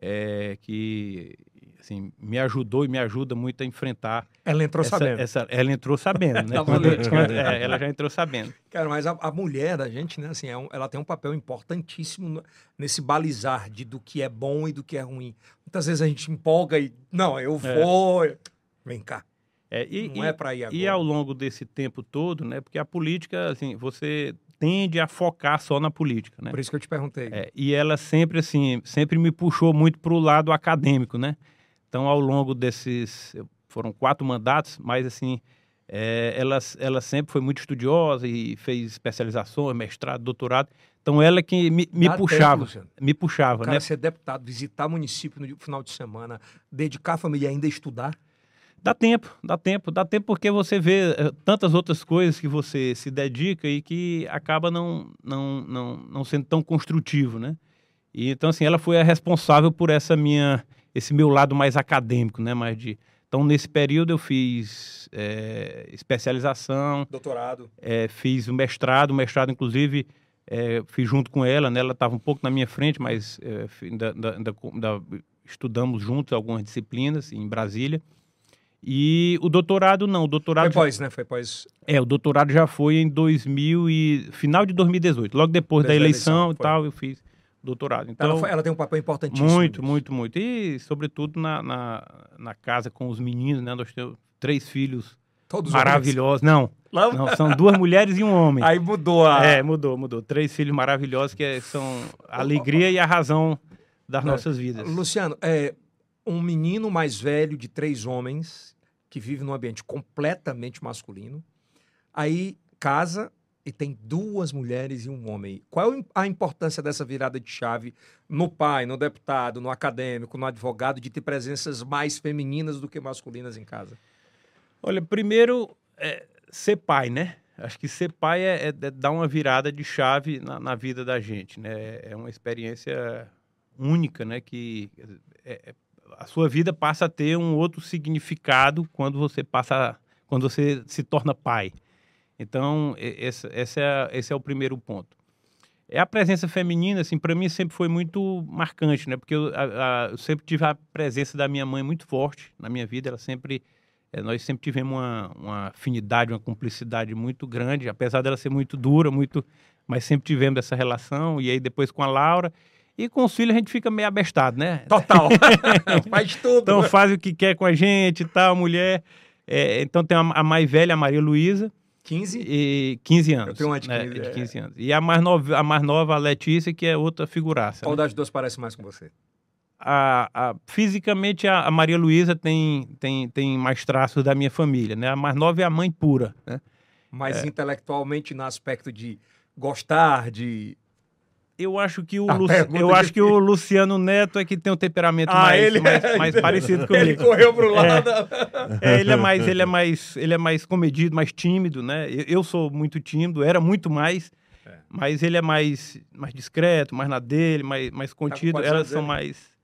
é, que assim, me ajudou e me ajuda muito a enfrentar. Ela entrou essa, sabendo. essa- ela entrou sabendo, né? Quando- quando- é, ela já entrou sabendo. Cara, mas a, a mulher da gente, né, assim, é um- ela tem um papel importantíssimo no- nesse balizar de do que é bom e do que é ruim. Muitas vezes a gente empolga e, não, eu É. vou. Vem cá. É, e, não e- é pra ir agora. e ao longo desse tempo todo, né? Porque a política, assim, você tende a focar só na política, né? Por isso que eu te perguntei. É, e ela sempre, assim, sempre me puxou muito para o lado acadêmico, né? Então, ao longo desses, foram quatro mandatos, mas, assim, é, ela, ela sempre foi muito estudiosa e fez especializações, mestrado, doutorado. Então, ela que me, me Dá tempo, puxava, Luciano. me O puxava, cara né? ser deputado, visitar município no final de semana, dedicar a família e ainda estudar. Dá tempo, dá tempo, dá tempo porque você vê eh, tantas outras coisas que você se dedica e que acaba não, não, não, não sendo tão construtivo, né? E, então, assim, ela foi a responsável por essa minha, esse meu lado mais acadêmico, né? Mais de, então, nesse período eu fiz eh, especialização, Doutorado. eh, fiz o mestrado, o mestrado, inclusive, eh, fiz junto com ela, né? Ela estava um pouco na minha frente, mas fi- ainda- ainda- ainda- ainda estudamos juntos algumas disciplinas em Brasília. E o doutorado não, o Foi doutorado já- pós, né? Foi pós. é, o doutorado já foi em 2000 e final de 2018, logo depois da eleição, eleição, e foi. tal, eu fiz doutorado. Então, ela, foi- ela tem um papel importantíssimo. muito, muito, muito. E sobretudo na, na, na casa com os meninos, né? Nós temos três filhos Todos maravilhosos. Não, não, são duas mulheres e um homem. Aí mudou a. É, mudou, mudou. Três filhos maravilhosos que é- são a alegria e a razão das É. nossas vidas. Luciano, é um menino mais velho de três homens que vive num ambiente completamente masculino. Aí casa e tem duas mulheres e um homem. Qual é a importância dessa virada de chave no pai, no deputado, no acadêmico, no advogado, de ter presenças mais femininas do que masculinas em casa? Olha, primeiro, é, ser pai, né? Acho que ser pai é, é- é dar uma virada de chave na, na vida da gente, né? É uma experiência única, né? Que é- é- a sua vida passa a ter um outro significado quando você passa, quando você se torna pai. Então, esse, esse, é, esse é o primeiro ponto. É a presença feminina, assim, para mim sempre foi muito marcante, né? Porque eu, a, a, eu, sempre tive a presença da minha mãe muito forte na minha vida. Ela sempre, é, nós sempre tivemos uma, uma afinidade, uma cumplicidade muito grande, apesar dela ser muito dura, muito, mas sempre tivemos essa relação. E aí depois com a Laura e com os filhos a gente fica meio abestado, né? Total. faz tudo. Então faz o que quer com a gente e tal, mulher. É, então tem a, a mais velha, a Maria Luísa 15? E 15 anos. Eu tenho uma de 15, né, de 15 é. anos. E a mais, nova, a mais nova, a Letícia, que é outra figuraça. Qual né? das duas parece mais com você? A, a, fisicamente, a, a Maria Luísa tem, tem, tem mais traços da minha família, né? A mais nova é a mãe pura, né? Mas é. intelectualmente, no aspecto de gostar, de eu acho que o, Lu... eu acho que o Luciano Neto é que tem um temperamento ah, mais, ele... mais, mais, parecido comigo. Ele correu pro é. lado. É, é, ele é mais, ele é mais, ele é mais comedido, mais tímido, né? Eu, eu sou muito tímido, era muito mais, é. mas ele é mais, mais discreto, mais na dele, mais, mais tá contido. Tá Elas são ele? mais.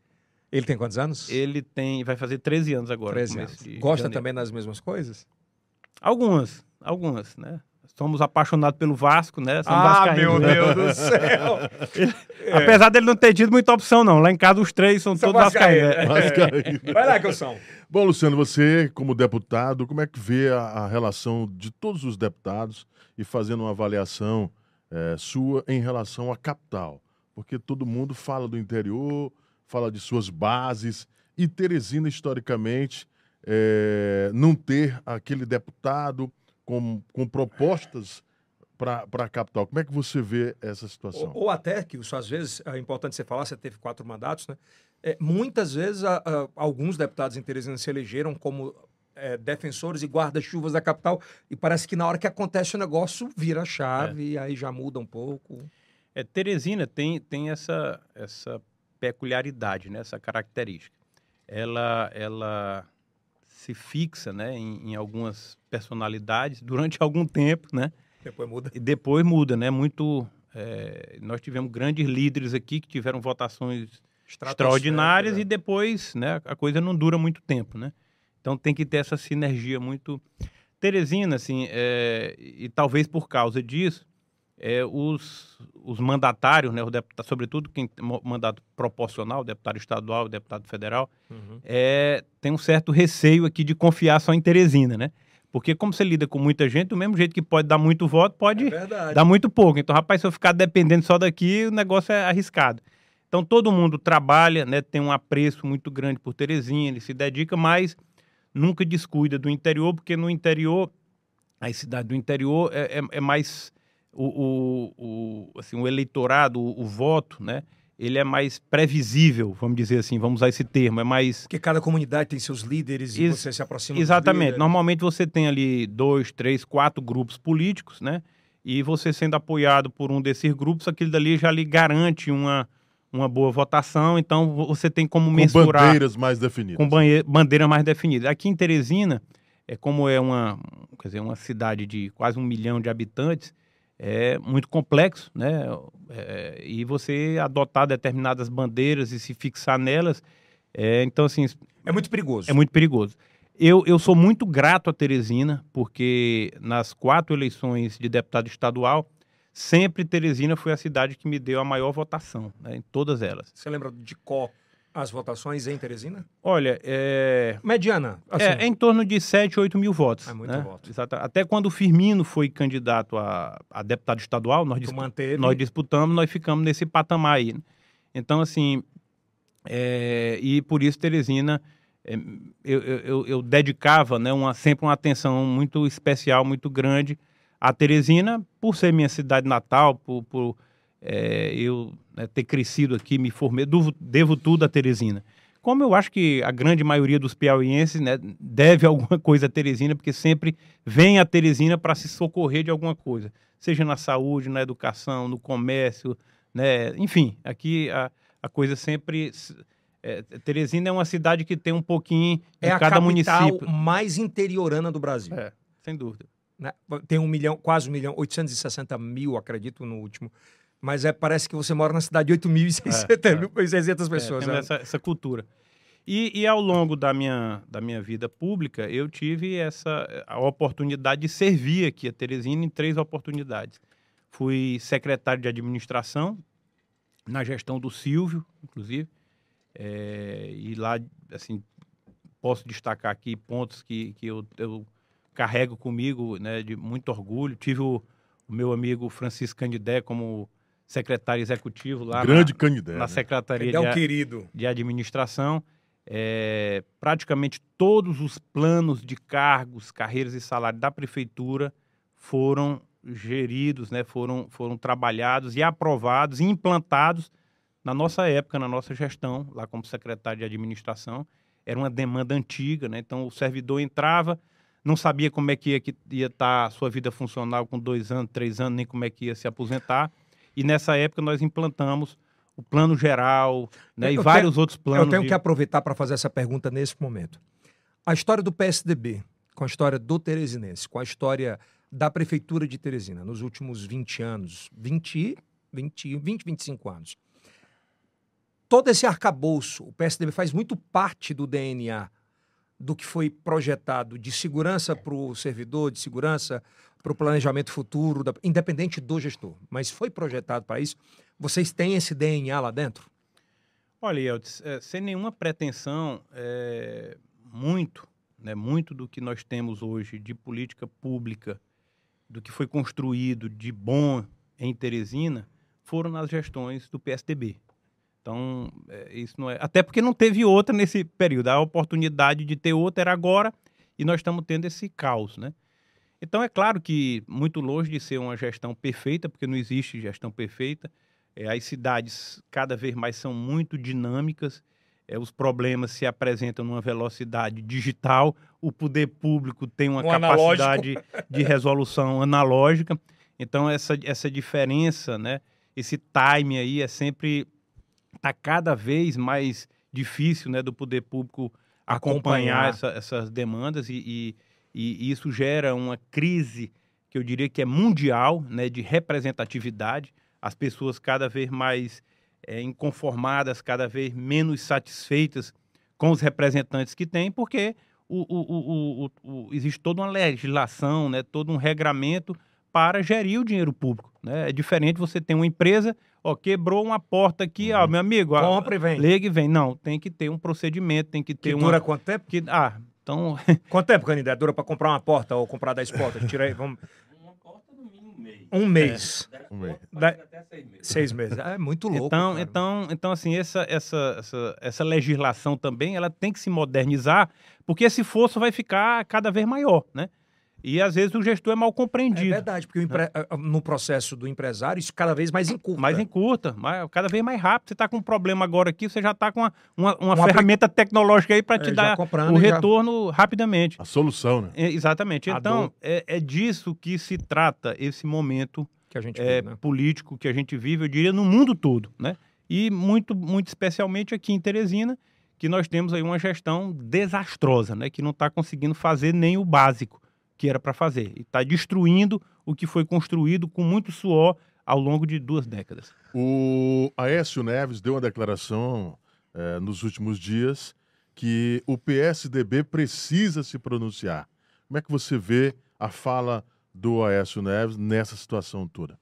Ele tem quantos anos? Ele tem, vai fazer 13 anos agora. 13 anos. Gosta janeiro. também das mesmas coisas? Algumas, algumas, né? Somos apaixonados pelo Vasco, né? Somos ah, meu né? Deus do céu! é. Apesar dele não ter tido muita opção, não. Lá em casa os três são, são todos vascaínos. Vascaíno. É. Vai lá, Calção. Bom, Luciano, você, como deputado, como é que vê a, a relação de todos os deputados e fazendo uma avaliação é, sua em relação à capital? Porque todo mundo fala do interior, fala de suas bases, e Teresina, historicamente, é, não ter aquele deputado com, com propostas para a capital. Como é que você vê essa situação? Ou, ou, até, que isso às vezes é importante você falar, você teve quatro mandatos, né? É, muitas vezes a, a, alguns deputados em Teresina se elegeram como é, defensores e guarda-chuvas da capital e parece que na hora que acontece o negócio vira chave é. e aí já muda um pouco. É, Teresina tem, tem essa, essa peculiaridade, né? essa característica. Ela, ela se fixa né, em, em, algumas personalidades durante algum tempo, né? Depois muda. E depois muda, né? Muito. É, nós tivemos grandes líderes aqui que tiveram votações extraordinárias né? e depois, né? A coisa não dura muito tempo, né? Então tem que ter essa sinergia muito. Teresina, assim, é, e talvez por causa disso, é, os, os mandatários, né, o deputado, sobretudo quem tem mandato proporcional, deputado estadual, deputado federal, uhum. é, tem um certo receio aqui de confiar só em Teresina, né? Porque como você lida com muita gente, do mesmo jeito que pode dar muito voto, pode é dar muito pouco. Então, rapaz, se eu ficar dependendo só daqui, o negócio é arriscado. Então, todo mundo trabalha, né, tem um apreço muito grande por Teresina, ele se dedica, mas nunca descuida do interior, porque no interior, a cidade do interior é, é, é mais o, o, o, assim, o eleitorado, o, o, voto, né? Ele é mais previsível, vamos dizer assim, vamos usar esse termo, é mais... Porque cada comunidade tem seus líderes e Ex você se aproxima Exatamente. Normalmente você tem ali dois, três, quatro grupos políticos, né? E você sendo apoiado por um desses grupos, aquilo dali já lhe garante uma, uma boa votação, então você tem como com mensurar... Com bandeiras mais definidas. Com bandeiras mais definidas. Aqui em Teresina, é como é uma, quer dizer, uma cidade de quase um milhão de habitantes, é muito complexo, né? É, e você adotar determinadas bandeiras e se fixar nelas, é, então assim é muito perigoso. É muito perigoso. Eu, eu sou muito grato a Teresina porque nas quatro eleições de deputado estadual sempre Teresina foi a cidade que me deu a maior votação, né, em todas elas. Você lembra de qual as votações em Teresina? Olha, é... Mediana. Assim. É, é, em torno de 7, 8 mil votos. É muito né? voto. Exato. Até quando o Firmino foi candidato a, a deputado estadual, nós, nós disputamos, nós ficamos nesse patamar aí. Então, assim, é... e por isso Teresina, é, eu, eu, eu, dedicava né, uma, sempre uma atenção muito especial, muito grande a Teresina, por ser minha cidade natal, por, por é, eu né, ter crescido aqui, me formei, devo, devo tudo a Teresina. Como eu acho que a grande maioria dos piauienses né, deve alguma coisa a Teresina, porque sempre vem a Teresina para se socorrer de alguma coisa, seja na saúde, na educação, no comércio, né, enfim, aqui a, a coisa sempre. É, Teresina é uma cidade que tem um pouquinho de é cada município. É a capital mais interiorana do Brasil. É, sem dúvida. Né? Tem um milhão, quase um milhão, 860 mil, acredito, no último mas é, parece que você mora na cidade de 8.600 é, é. pessoas. É, essa, essa cultura. E, e, ao longo da minha, da minha vida pública, eu tive essa a oportunidade de servir aqui a Teresina em três oportunidades. Fui secretário de administração, na gestão do Silvio, inclusive, é, e lá, assim, posso destacar aqui pontos que, que eu, eu carrego comigo né, de muito orgulho. Tive o, o meu amigo Francisco Candidé como secretário executivo lá Grande na, Candidé, na né? Secretaria é um de, querido. de Administração. É, praticamente todos os planos de cargos, carreiras e salários da prefeitura foram geridos, né, foram, foram trabalhados e aprovados e implantados na nossa época, na nossa gestão, lá como secretário de administração. Era uma demanda antiga, né? então o servidor entrava, não sabia como é que ia, que ia estar a sua vida funcional com dois anos, três anos, nem como é que ia se aposentar. E nessa época nós implantamos o plano geral né, e Eu vários tenho- outros planos. Eu tenho de- que aproveitar para fazer essa pergunta nesse momento. A história do PSDB, com a história do Teresinense, com a história da Prefeitura de Teresina, nos últimos 20 anos, 20, 20, 20 25 anos. Todo esse arcabouço, o PSDB faz muito parte do DNA do que foi projetado de segurança para o servidor, de segurança para o planejamento futuro, da- independente do gestor. Mas foi projetado para isso. Vocês têm esse DNA lá dentro? Olha, Eldes, é, sem nenhuma pretensão, é, muito, né, muito do que nós temos hoje de política pública, do que foi construído de bom em Teresina, foram nas gestões do PSDB. Então, é, isso não é. Até porque não teve outra nesse período. A oportunidade de ter outra era agora e nós estamos tendo esse caos, né? Então, é claro que muito longe de ser uma gestão perfeita, porque não existe gestão perfeita. É, as cidades cada vez mais são muito dinâmicas, é, os problemas se apresentam numa velocidade digital, o poder público tem uma Um analógico. capacidade de resolução analógica. Então, essa, essa diferença, né, esse time aí é sempre está cada vez mais difícil né, do poder público acompanhar, Acompanhar. essa- essas demandas e, e- e- e isso gera uma crise que eu diria que é mundial né, de representatividade. As pessoas cada vez mais é, inconformadas, cada vez menos satisfeitas com os representantes que têm, porque o- o- o- existe toda uma legislação, né, todo um regramento para gerir o dinheiro público. Né? É diferente você ter uma empresa, ó, quebrou uma porta aqui, ó, meu amigo, Compra e vem. liga e vem. Não, tem que ter um procedimento, tem que ter Que uma... dura quanto tempo? Que, ah, então, Quanto tempo, Canindé? Dura para comprar uma porta ou comprar 10 portas? Tira aí, vamos... Uma porta no mínimo um mês. Um mês. Dez Um mês. Da- até seis meses. Seis meses. É muito louco. então, cara. então, então, assim, essa, essa, essa, essa legislação também, ela tem que se modernizar, porque esse fosso vai ficar cada vez maior, né? E às vezes o gestor é mal É compreendido. verdade, porque o empre- no processo do empresário, isso cada vez mais encurta. mais encurta, mais, cada vez mais rápido. Você está com um problema agora aqui, você já está com uma, uma, uma Um ferramenta tecnológica aí para te É, dar o e já- retorno rapidamente. A solução, né? É, exatamente. A Então, é, é disso que se trata esse momento que a gente é, vê, né? político que a gente vive, eu diria, no mundo todo, né? E muito, muito especialmente aqui em Teresina, que nós temos aí uma gestão desastrosa, né? Que não está conseguindo fazer nem o básico que era para fazer. E está destruindo o que foi construído com muito suor ao longo de duas décadas. O Aécio Neves deu uma declaração eh, nos últimos dias que o PSDB precisa se pronunciar. Como é que você vê a fala do Aécio Neves nessa situação toda?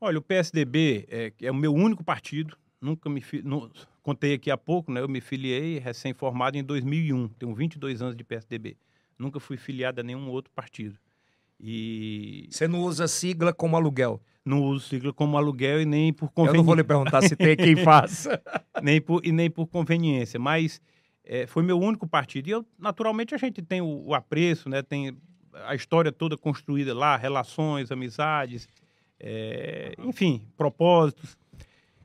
Olha, o PSDB é, é o meu único partido. Nunca me nu- contei aqui há pouco, né? Eu me filiei recém-formado em 2001. Tenho 22 anos de PSDB. Nunca fui filiado a nenhum outro partido. E Você não usa sigla como aluguel. não uso sigla como aluguel e nem por Eu não vou conveniência. lhe perguntar se tem quem faça. nem por, e nem por conveniência, mas é, foi meu único partido. E eu, naturalmente, a gente tem o, o apreço, né? tem a história toda construída lá, relações, amizades, é, enfim, propósitos.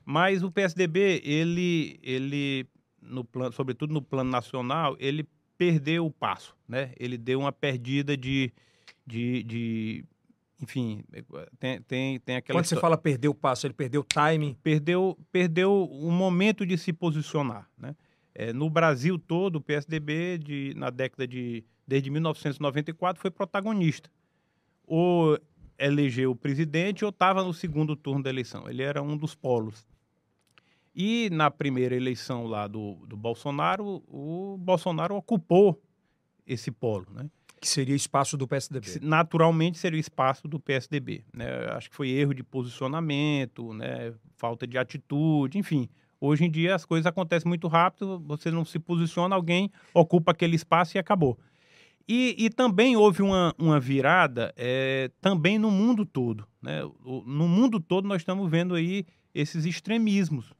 Mas o PSDB, ele, ele no plano, sobretudo no plano nacional, ele perdeu o passo, né? Ele deu uma perdida de, de, de enfim, tem, tem, tem aquela Quando você histó- fala perdeu o passo, ele perdeu o timing. perdeu, perdeu o momento de se posicionar. Né? É, no Brasil todo, o PSDB, de, na década de. desde 1994, foi protagonista. Ou elegeu o presidente ou estava no segundo turno da eleição. Ele era um dos polos. E na primeira eleição lá do, do Bolsonaro, o Bolsonaro ocupou esse polo, né? Que seria espaço do PSDB. Naturalmente seria espaço do PSDB. Né? Acho que foi erro de posicionamento, né? falta de atitude, enfim. Hoje em dia as coisas acontecem muito rápido, você não se posiciona, alguém ocupa aquele espaço e acabou. E, e também houve uma, uma virada é, também no mundo todo. Né? No mundo todo nós estamos vendo aí esses extremismos.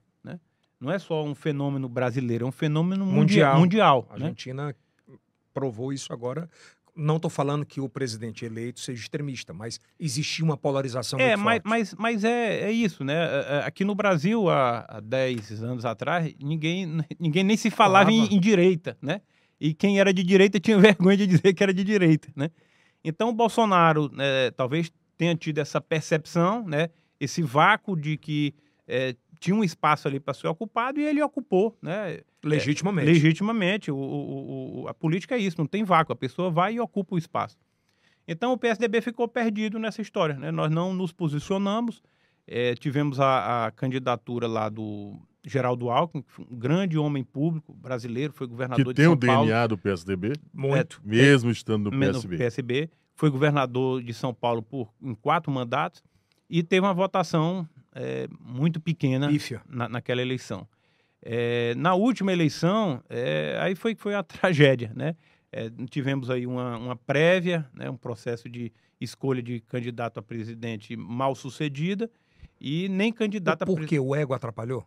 Não é só um fenômeno brasileiro, é um fenômeno mundial. mundial a né? Argentina provou isso agora não estou falando que o presidente eleito seja extremista, mas existia uma polarização é, mas. Mas, mas é, é isso, né? É, Aqui no Brasil, há, há 10 anos atrás, ninguém, ninguém nem se falava em, em, direita, né? E quem era de direita tinha vergonha de dizer que era de direita, né? Então, o Bolsonaro né, talvez tenha tido essa percepção, né? Esse vácuo de que é, tinha um espaço ali para ser ocupado e ele ocupou, né? Legitimamente. É, legitimamente. O, o, o, a política é isso, não tem vácuo. A pessoa vai e ocupa o espaço. Então o PSDB ficou perdido nessa história. Né? Nós não nos posicionamos. É, tivemos a, a, candidatura lá do Geraldo Alckmin, um grande homem público brasileiro, foi governador que de São Paulo. tem o DNA do PSDB? Muito. É, mesmo estando no PSB. No PSB. Foi governador de São Paulo por em quatro mandatos e teve uma votação é, muito pequena na, naquela eleição. É, na última eleição, é, aí foi foi a tragédia, né? É, tivemos aí uma, uma prévia, né, um processo de escolha de candidato a presidente mal sucedida e nem candidato Por a presidente. Por que o ego atrapalhou?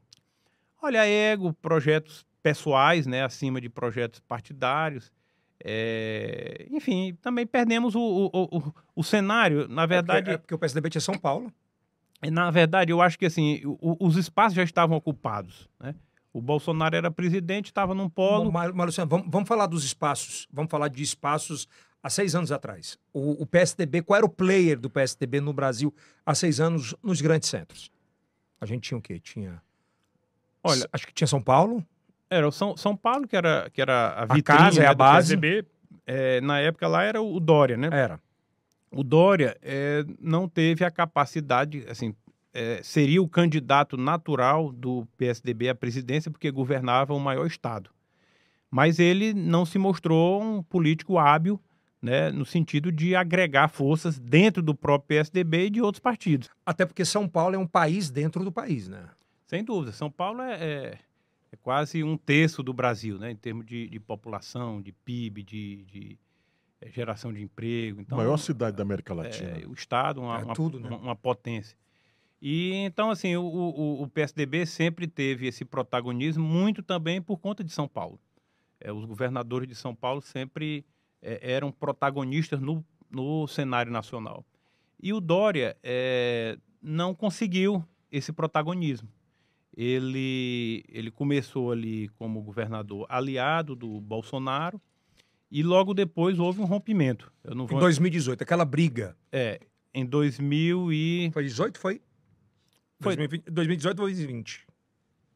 Olha, ego, projetos pessoais, né, acima de projetos partidários. É... Enfim, também perdemos o, o, o, o cenário. Na verdade. É porque, é porque o PSDB tinha São Paulo. Na verdade, eu acho que assim, os espaços já estavam ocupados, né? O Bolsonaro era presidente, estava num polo. Mas, Luciano, vamos, vamos, falar dos espaços. Vamos falar de espaços há seis anos atrás. O, o, PSDB, qual era o player do PSDB no Brasil há seis anos nos grandes centros? A gente tinha o quê? Tinha. Olha, acho que tinha São Paulo. Era o São, São Paulo, que era, que era a vitrine a casa, é a né, base. PSDB. É, na época lá era o Dória, né? Era. O Dória é, não teve a capacidade, assim, é, seria o candidato natural do PSDB à presidência porque governava o maior estado. Mas ele não se mostrou um político hábil né, no sentido de agregar forças dentro do próprio PSDB e de outros partidos. Até porque São Paulo é um país dentro do país, né? Sem dúvida. São Paulo é, é, é quase um terço do Brasil, né, em termos de, de população, de PIB, de, de geração de emprego. Então, maior cidade da América Latina. É, o Estado, uma, é tudo, né? uma, uma potência. E então, assim, o, o, o, PSDB sempre teve esse protagonismo, muito também por conta de São Paulo. É, os governadores de São Paulo sempre é, eram protagonistas no, no cenário nacional. E o Dória é, não conseguiu esse protagonismo. Ele, ele começou ali como governador aliado do Bolsonaro e logo depois houve um rompimento. Eu não vou... Em 2018, aquela briga. É, em 2000 e... Foi 18, foi? Foi 2020, 2018 ou 2020?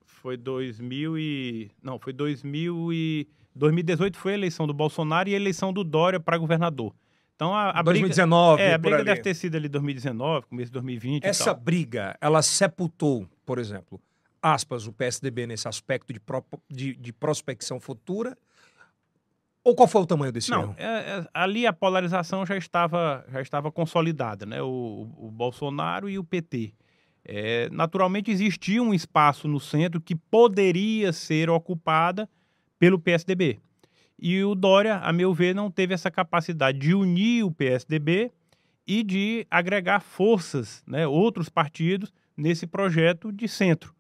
Foi 2000 e não, foi 2000 e 2018 foi a eleição do Bolsonaro e a eleição do Dória para governador. Então a, a 2019, briga, é, a briga deve ter sido ali 2019, começo de 2020. Essa briga, ela sepultou, por exemplo, aspas, o PSDB nesse aspecto de, pro, de, de prospecção futura. Ou qual foi o tamanho desse Não, erro? É, é, ali a polarização já estava, já estava consolidada, né? O, o Bolsonaro e o PT. É, naturalmente existia um espaço no centro que poderia ser ocupada pelo PSDB. E o Dória, a meu ver, não teve essa capacidade de unir o PSDB e de agregar forças, né, outros partidos, nesse projeto de centro.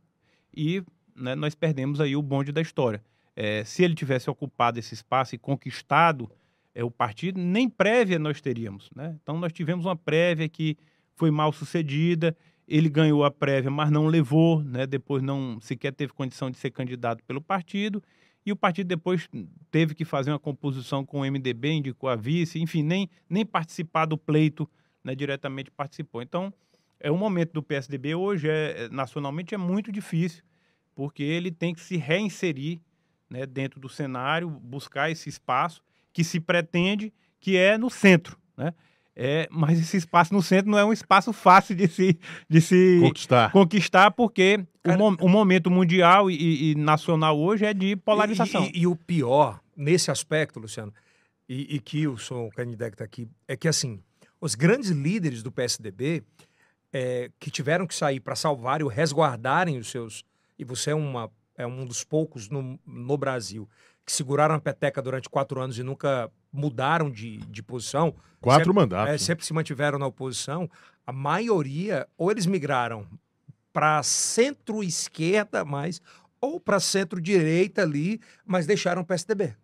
E né, nós perdemos aí o bonde da história. É, se ele tivesse ocupado esse espaço e conquistado é, o partido, nem prévia nós teríamos. Né? Então, nós tivemos uma prévia que foi mal sucedida ele ganhou a prévia, mas não levou, né? depois não sequer teve condição de ser candidato pelo partido. E o partido depois teve que fazer uma composição com o MDB, indicou a vice, enfim, nem, nem participar do pleito né, diretamente participou. Então, é um momento do PSDB hoje, é, nacionalmente, é muito difícil, porque ele tem que se reinserir né, dentro do cenário, buscar esse espaço que se pretende que é no centro. Né? É, mas esse espaço no centro não é um espaço fácil de se, de se Conquistar. conquistar, porque Cara- o, mo- o momento mundial e, e nacional hoje é de polarização. E, e- e o pior, nesse aspecto, Luciano, e, e que o Sr. Canidec está aqui, é que assim, os grandes líderes do PSDB é, que tiveram que sair para salvarem ou resguardarem os seus. E você é, uma, é um dos poucos no, no Brasil que seguraram a peteca durante quatro anos e nunca mudaram de, de posição. Quatro sempre, mandatos. é, sempre se mantiveram na oposição. A maioria, ou eles migraram para centro-esquerda mais, ou para centro-direita ali, mas deixaram o PSDB.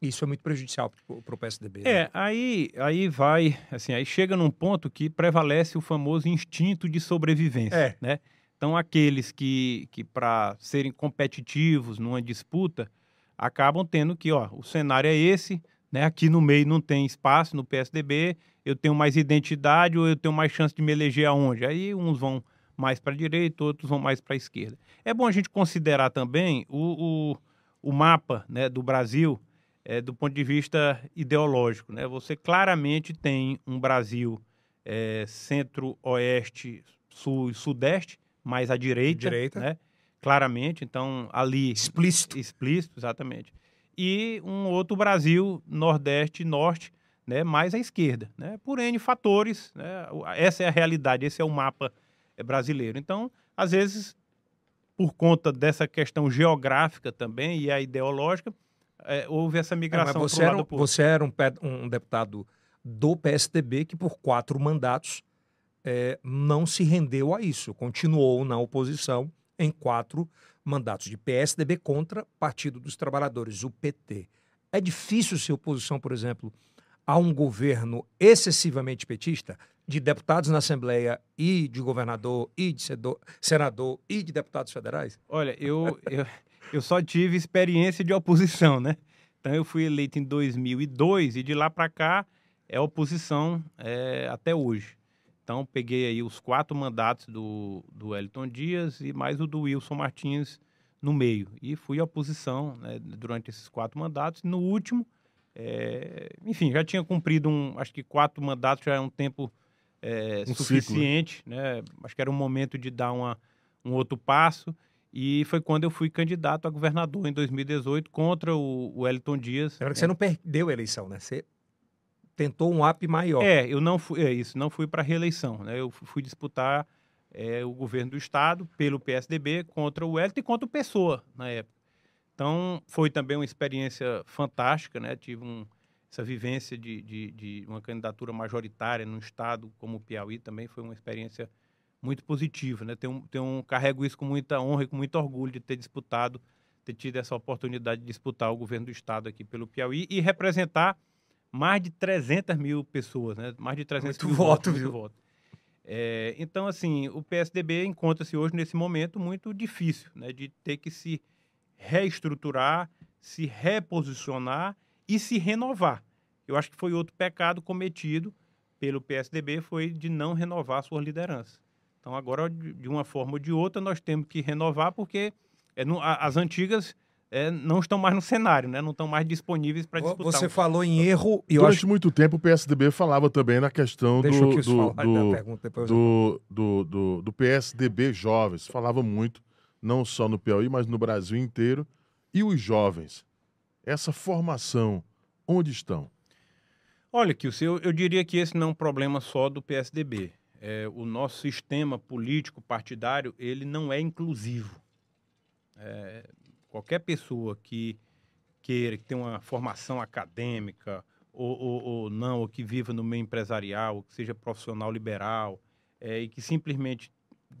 Isso é muito prejudicial para o PSDB. né? É, aí, aí vai, assim, aí chega num ponto que prevalece o famoso instinto de sobrevivência, É. né? Então, aqueles que, que para serem competitivos numa disputa, acabam tendo que, ó, o cenário é esse, né? Aqui no meio não tem espaço no PSDB, eu tenho mais identidade ou eu tenho mais chance de me eleger aonde? Aí uns vão mais para a direita, outros vão mais para a esquerda. É bom a gente considerar também o, o, o mapa né, do Brasil é, do ponto de vista ideológico. Né? Você claramente tem um Brasil é, centro-oeste, sul e sudeste, mais à direita, Direita. né? claramente. Então, ali Explícito. explícito, exatamente. E um outro Brasil, Nordeste e Norte, né, mais à esquerda, né, por N fatores. Né, essa é a realidade, esse é o mapa eh, brasileiro. Então, às vezes, por conta dessa questão geográfica também e a ideológica, eh, houve essa É, migração você, para um era, um- você era um, um deputado do PSDB que, por quatro mandatos, é, não se rendeu a isso. Continuou na oposição em quatro mandatos de PSDB contra Partido dos Trabalhadores, o PT. É difícil ser oposição, por exemplo, a um governo excessivamente petista, de deputados na Assembleia e de governador e de senador e de deputados federais? Olha, eu, eu, eu só tive experiência de oposição, né? Então eu fui eleito em 2002 e de lá para cá é oposição é, até hoje. Então peguei aí os quatro mandatos do, do Elton Dias e mais o do Wilson Martins no meio. E fui oposição né, durante esses quatro mandatos. No último, é, enfim, já tinha cumprido um, acho que quatro mandatos já é um tempo é, Um ciclo, né? suficiente, né? Acho que era um momento de dar uma, um outro passo. E foi quando eu fui candidato a governador em 2018 contra o, o Elton Dias. Lembra que né? você não perdeu a eleição, né? Você tentou um AP maior. É, eu não fui, é isso, não fui para reeleição, né? Eu fu- fui disputar é, o governo do estado pelo PSDB contra o Elton e contra o Pessoa na época. Então foi também uma experiência fantástica, né? Tive um, essa vivência de, de, de uma candidatura majoritária num estado como o Piauí também foi uma experiência muito positiva, né? Tenho, tenho, carrego isso com muita honra e com muito orgulho de ter disputado, ter tido essa oportunidade de disputar o governo do estado aqui pelo Piauí e representar mais de 300 mil pessoas, né? Mais de 300 Muito mil voto, votos, viu? voto. É, então, assim, o PSDB encontra-se hoje nesse momento muito difícil, né? De ter que se reestruturar, se reposicionar e se renovar. Eu acho que foi outro pecado cometido pelo PSDB, foi de não renovar sua liderança. Então, agora, de uma forma ou de outra, nós temos que renovar, porque é, as antigas é, não estão mais no cenário, né? não estão mais disponíveis para disputar. Você um- falou em erro e eu Durante acho muito tempo o PSDB falava também na questão Deixa do, do, do, do, do, do PSDB Jovens. Falava muito, não só no Piauí, mas no Brasil inteiro. E os jovens? Essa formação, onde estão? Olha, Kilson, eu, eu diria que esse não é um problema só do PSDB. É, o nosso sistema político partidário, ele não é inclusivo. É, qualquer pessoa que queira, que tenha uma formação acadêmica, ou, ou- ou não, ou que viva no meio empresarial, ou que seja profissional liberal, é, e que simplesmente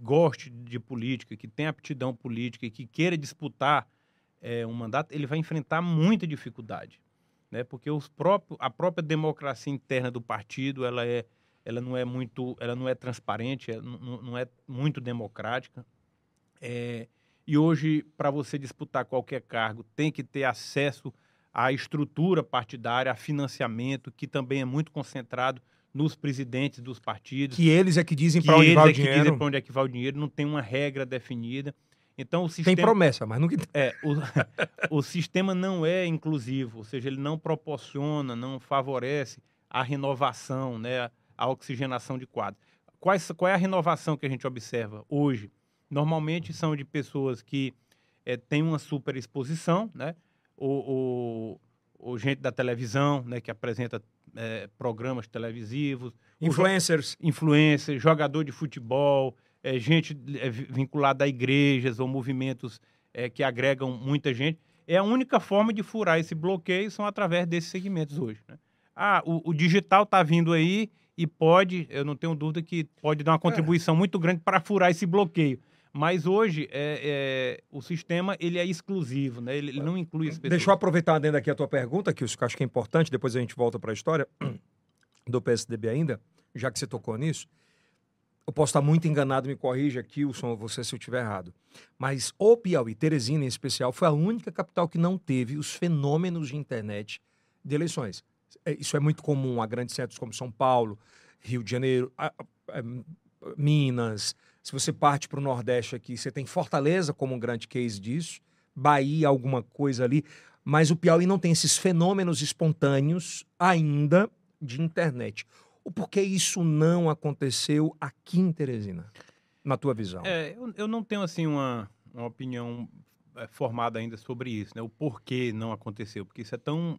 goste de política, que tenha aptidão política e que queira disputar é, um mandato, ele vai enfrentar muita dificuldade né? Porque os próprios, a própria democracia interna do partido, ela é, ela não é muito, ela não é transparente, é- não, não- é muito democrática. É, e hoje, para você disputar qualquer cargo, tem que ter acesso à estrutura partidária, a financiamento, que também é muito concentrado nos presidentes dos partidos Que eles é que dizem para onde vai o é que dizem dinheiro. para onde é que vai o dinheiro, não tem uma regra definida. Então o Tem sistema promessa, mas nunca. é, o, o sistema não é inclusivo, ou seja, ele não proporciona, não favorece a renovação, né, a oxigenação de quadros. Quais, qual é a renovação que a gente observa hoje? Normalmente são de pessoas que é, têm uma superexposição, né? O, o, o, gente da televisão, né, que apresenta é, programas televisivos. Influencers. Influencers, jogador de futebol, é, gente vinculada a igrejas ou movimentos que agregam muita gente. É a única forma de furar esse bloqueio são através desses segmentos hoje. Né? Ah, o, o digital está vindo aí e pode, eu não tenho dúvida que pode dar uma contribuição é. muito grande para furar esse bloqueio. Mas hoje é, é, o sistema ele é exclusivo, né? ele, ele não inclui as pessoas. Deixa eu aproveitar dentro aqui a tua pergunta, que eu acho que é importante, depois a gente volta para a história do PSDB ainda, já que você tocou nisso. Eu posso estar muito enganado, me corrija aqui, Wilson, você se eu estiver errado. Mas o Piauí, Teresina em especial, foi a única capital que não teve os fenômenos de internet de eleições. É, isso é muito comum a grandes centros como São Paulo, Rio de Janeiro, a, a, a, Minas. Se você parte para o Nordeste aqui, você tem Fortaleza como um grande case disso, Bahia, alguma coisa ali. Mas o Piauí não tem esses fenômenos espontâneos ainda de internet. O porquê isso não aconteceu aqui em Teresina, na tua visão? É, eu, eu não tenho assim uma, uma opinião é, formada ainda sobre isso, né? O porquê não aconteceu, porque isso é tão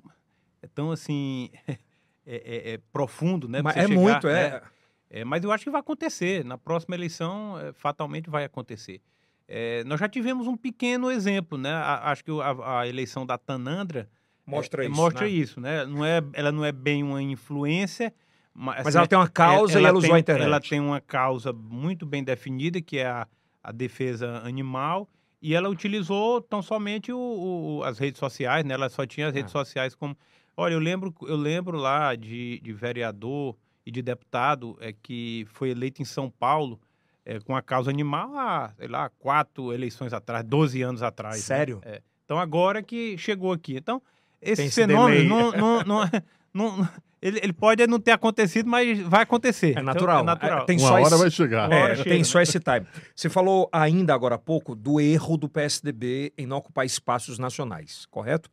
é tão assim é, é, é profundo, né? Mas é chegar, muito, é. Né? É. Mas eu acho que vai acontecer. Na próxima eleição, é, fatalmente vai acontecer. É, nós já tivemos um pequeno exemplo, né? A, acho que a, a, eleição da Tanandra mostra isso. Mostra né? isso, né? Não é, ela não é bem uma influência. Mas, mas assim, ela tem uma causa ela, e ela usou a internet. Ela tem uma causa muito bem definida, que é a, a defesa animal, e ela utilizou tão somente o, o, as redes sociais, né? Ela só tinha as redes sociais como Olha, eu lembro, eu lembro lá de, de vereador e de deputado é, que foi eleito em São Paulo é, com a causa animal há, sei lá, quatro eleições atrás, 12 anos atrás. Né? Sério? Né? É. Então agora que chegou aqui. Então, esse Tem fenômeno não, não, não, não, ele, ele, pode não ter acontecido, mas vai acontecer. É natural. Então, é natural. É, tem Uma só hora esse, vai chegar. É, chega, tem só esse time. Você falou ainda agora há pouco do erro do PSDB em não ocupar espaços nacionais, correto?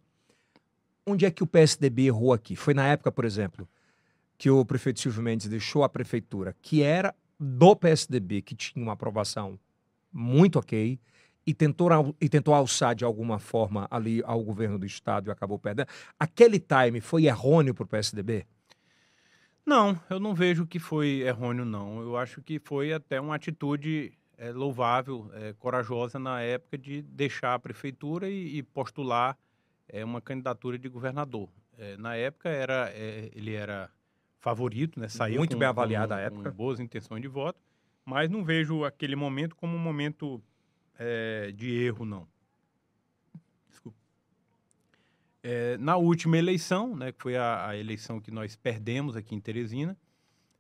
onde é que o PSDB errou aqui? Foi na época, por exemplo, que o prefeito Silvio Mendes deixou a prefeitura, que era do PSDB, que tinha uma aprovação muito ok, e tentou, e tentou alçar de alguma forma ali ao governo do estado e acabou perdendo. Aquele time foi errôneo para o PSDB? Não, eu não vejo que foi errôneo, não. Eu acho que foi até uma atitude é, louvável, é, corajosa na época de deixar a prefeitura e, e postular é uma candidatura de governador. Na época era ele era favorito, né? Saiu muito com, bem avaliado com, a época, com boas intenções de voto, mas não vejo aquele momento como um momento é, de erro, não. Desculpa. É, na última eleição, né, que foi a, a, eleição que nós perdemos aqui em Teresina,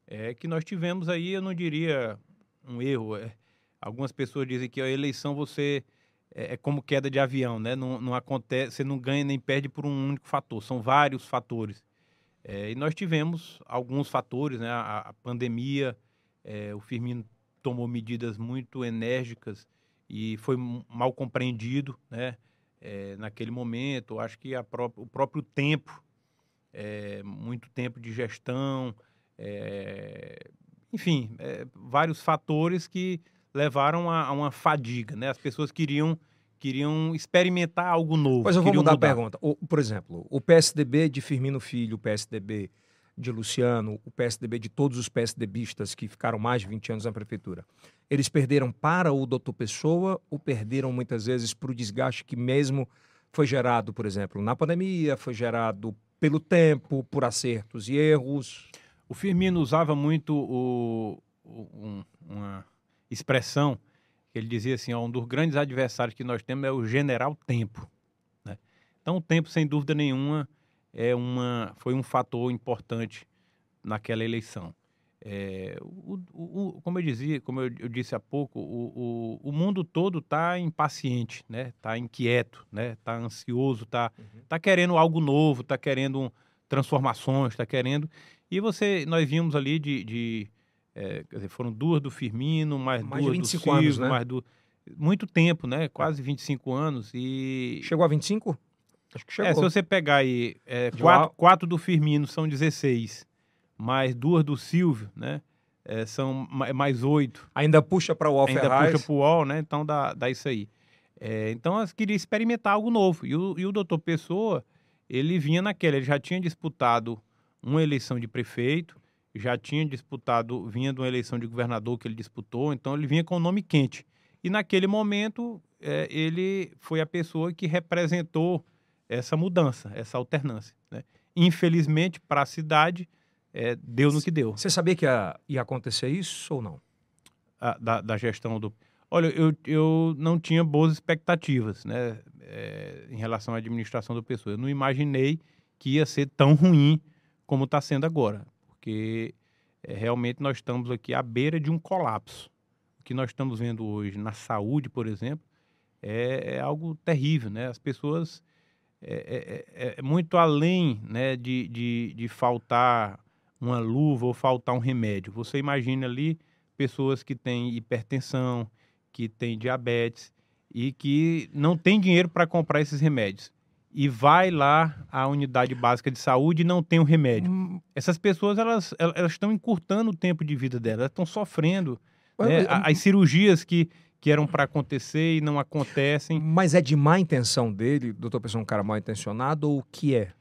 é que nós tivemos aí, eu não diria um erro. É, algumas pessoas dizem que a eleição você é, é, como queda de avião, né? Não, não, acontece, você não ganha nem perde por um único fator, são vários fatores. É, e nós tivemos alguns fatores, né? A, a pandemia, é, o Firmino tomou medidas muito enérgicas e foi mal compreendido, né? É, naquele momento, acho que pró o próprio tempo, é, muito tempo de gestão, enfim, vários fatores que levaram a, a, uma fadiga, né? As pessoas queriam queriam experimentar algo novo. Mas eu vou mudar, mudar, a pergunta. O, por exemplo, o PSDB de Firmino Filho, o PSDB de Luciano, o PSDB de todos os PSDBistas que ficaram mais de 20 anos na prefeitura, eles perderam para o doutor Pessoa ou perderam muitas vezes para o desgaste que mesmo foi gerado, por exemplo, na pandemia, foi gerado pelo tempo, por acertos e erros? O Firmino usava muito o, o um, uma expressão ele dizia assim, ó, um dos grandes adversários que nós temos é o general tempo. Né? Então o tempo, sem dúvida nenhuma, é uma, foi um fator importante naquela eleição. É, o, o, como eu dizia, como eu, eu disse há pouco, o, o, mundo todo está impaciente, né? Está inquieto, né? Está ansioso, está uhum. tá querendo algo novo, está querendo transformações, está querendo. E você, nós vimos ali de, de é, quer dizer, foram duas do Firmino, mais, mais duas do Silvio, anos, né? mais do... Muito tempo, né? Quase 25 anos e... Chegou a 25? Acho que chegou. É, se você pegar aí, é, quatro, quatro do Firmino são 16. mais duas do Silvio, né? É, são ma- mais oito. Ainda puxa para o Wall Ainda Ferraz. puxa pro UOL, né? Então dá, dá isso aí. É, então eu queria experimentar algo novo. E o, e o doutor Pessoa, ele vinha naquela, ele já tinha disputado uma eleição de prefeito, já tinha disputado, vinha de uma eleição de governador que ele disputou, então ele vinha com o nome quente. E naquele momento, é, ele foi a pessoa que representou essa mudança, essa alternância. Né? Infelizmente, para a cidade, é, deu no que deu. Você sabia que ia, ia acontecer isso ou não? a- da, da gestão do. Olha, eu, eu não tinha boas expectativas, né, é, em relação à administração do pessoa. Eu não imaginei que ia ser tão ruim como está sendo agora, porque é, realmente nós estamos aqui à beira de um colapso. O que nós estamos vendo hoje na saúde, por exemplo, é, é algo terrível, né? As pessoas é, é- é- é muito além, né, de, de, de faltar uma luva ou faltar um remédio. Você imagina ali pessoas que têm hipertensão, que têm diabetes e que não têm dinheiro para comprar esses remédios. E vai lá à unidade básica de saúde e não tem o remédio. Hum, Essas pessoas, elas, elas estão encurtando o tempo de vida delas, elas estão sofrendo. né? As cirurgias que, que eram para acontecer e não acontecem. Mas é de má intenção dele, doutor Pessoa, um cara mal intencionado, ou o que é?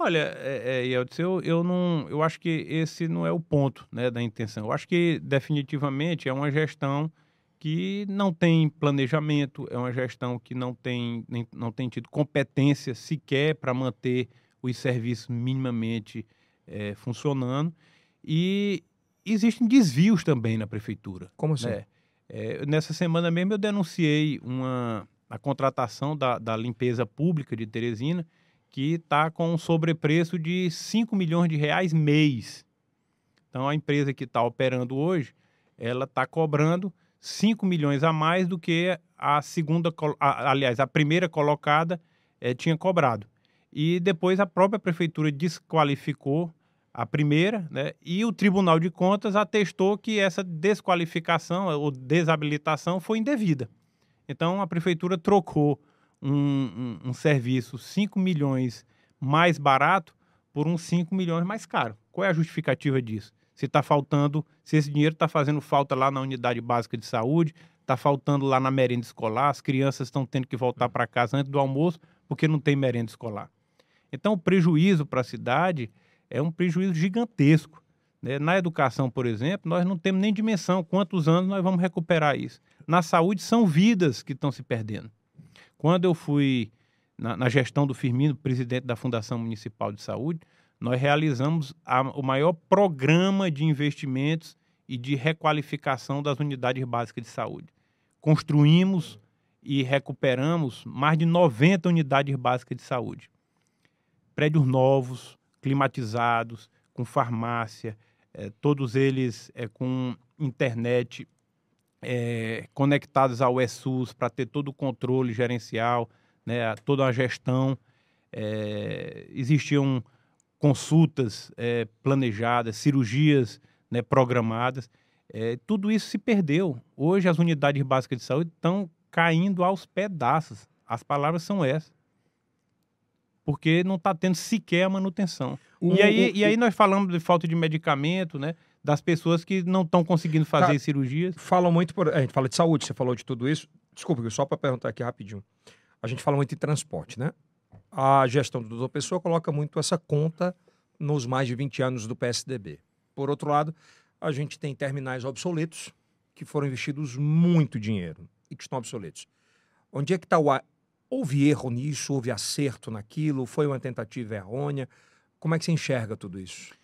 Olha, é, é, eu, eu não, eu acho que esse não é o ponto, né, da intenção. Eu acho que definitivamente é uma gestão que não tem planejamento, é uma gestão que não tem, nem- não tem tido competência sequer para manter os serviços minimamente eh, funcionando e existem desvios também na prefeitura. Como assim? né? É, nessa semana mesmo eu denunciei uma, a contratação da, da limpeza pública de Teresina, que está com um sobrepreço de 5 milhões de reais mês. Então a empresa que está operando hoje, ela está cobrando 5 milhões a mais do que a segunda, a- aliás, a primeira colocada eh, tinha cobrado. E depois a própria prefeitura desqualificou a primeira, né? E o Tribunal de Contas atestou que essa desqualificação ou desabilitação foi indevida. Então a prefeitura trocou um, um- um serviço 5 milhões mais barato por uns 5 milhões mais caro. Qual é a justificativa disso? Se está faltando, se esse dinheiro está fazendo falta lá na unidade básica de saúde, está faltando lá na merenda escolar, as crianças estão tendo que voltar para casa antes do almoço porque não tem merenda escolar. Então o prejuízo para a cidade é um prejuízo gigantesco. né? Na educação, por exemplo, nós não temos nem dimensão quantos anos nós vamos recuperar isso. Na saúde, são vidas que estão se perdendo. Quando eu fui na, na gestão do Firmino, presidente da Fundação Municipal de Saúde, nós realizamos a- o maior programa de investimentos e de requalificação das unidades básicas de saúde. Construímos e recuperamos mais de 90 unidades básicas de saúde. Prédios novos, climatizados, com farmácia, eh, todos eles eh, com internet eh, conectados ao ESUS para ter todo o controle gerencial, né, toda a gestão. Existiam consultas eh, planejadas, cirurgias né, programadas. Eh, tudo isso se perdeu. Hoje as unidades básicas de saúde estão caindo aos pedaços. As palavras são essas. Porque não está tendo sequer a manutenção. O- e, aí, o- e aí nós falamos de falta de medicamento, né? Das pessoas que não estão conseguindo fazer Cara, cirurgias. Falam muito, por... a gente fala de saúde, você falou de tudo isso. Desculpa, só para perguntar aqui rapidinho. A gente fala muito de transporte, né? A gestão do doutor Pessoa coloca muito essa conta nos mais de 20 anos do PSDB. Por outro lado, a gente tem terminais obsoletos que foram investidos muito dinheiro e que estão obsoletos. Onde é que está o... a- Houve erro nisso? Houve acerto naquilo? Foi uma tentativa errônea? Como é que você enxerga tudo isso?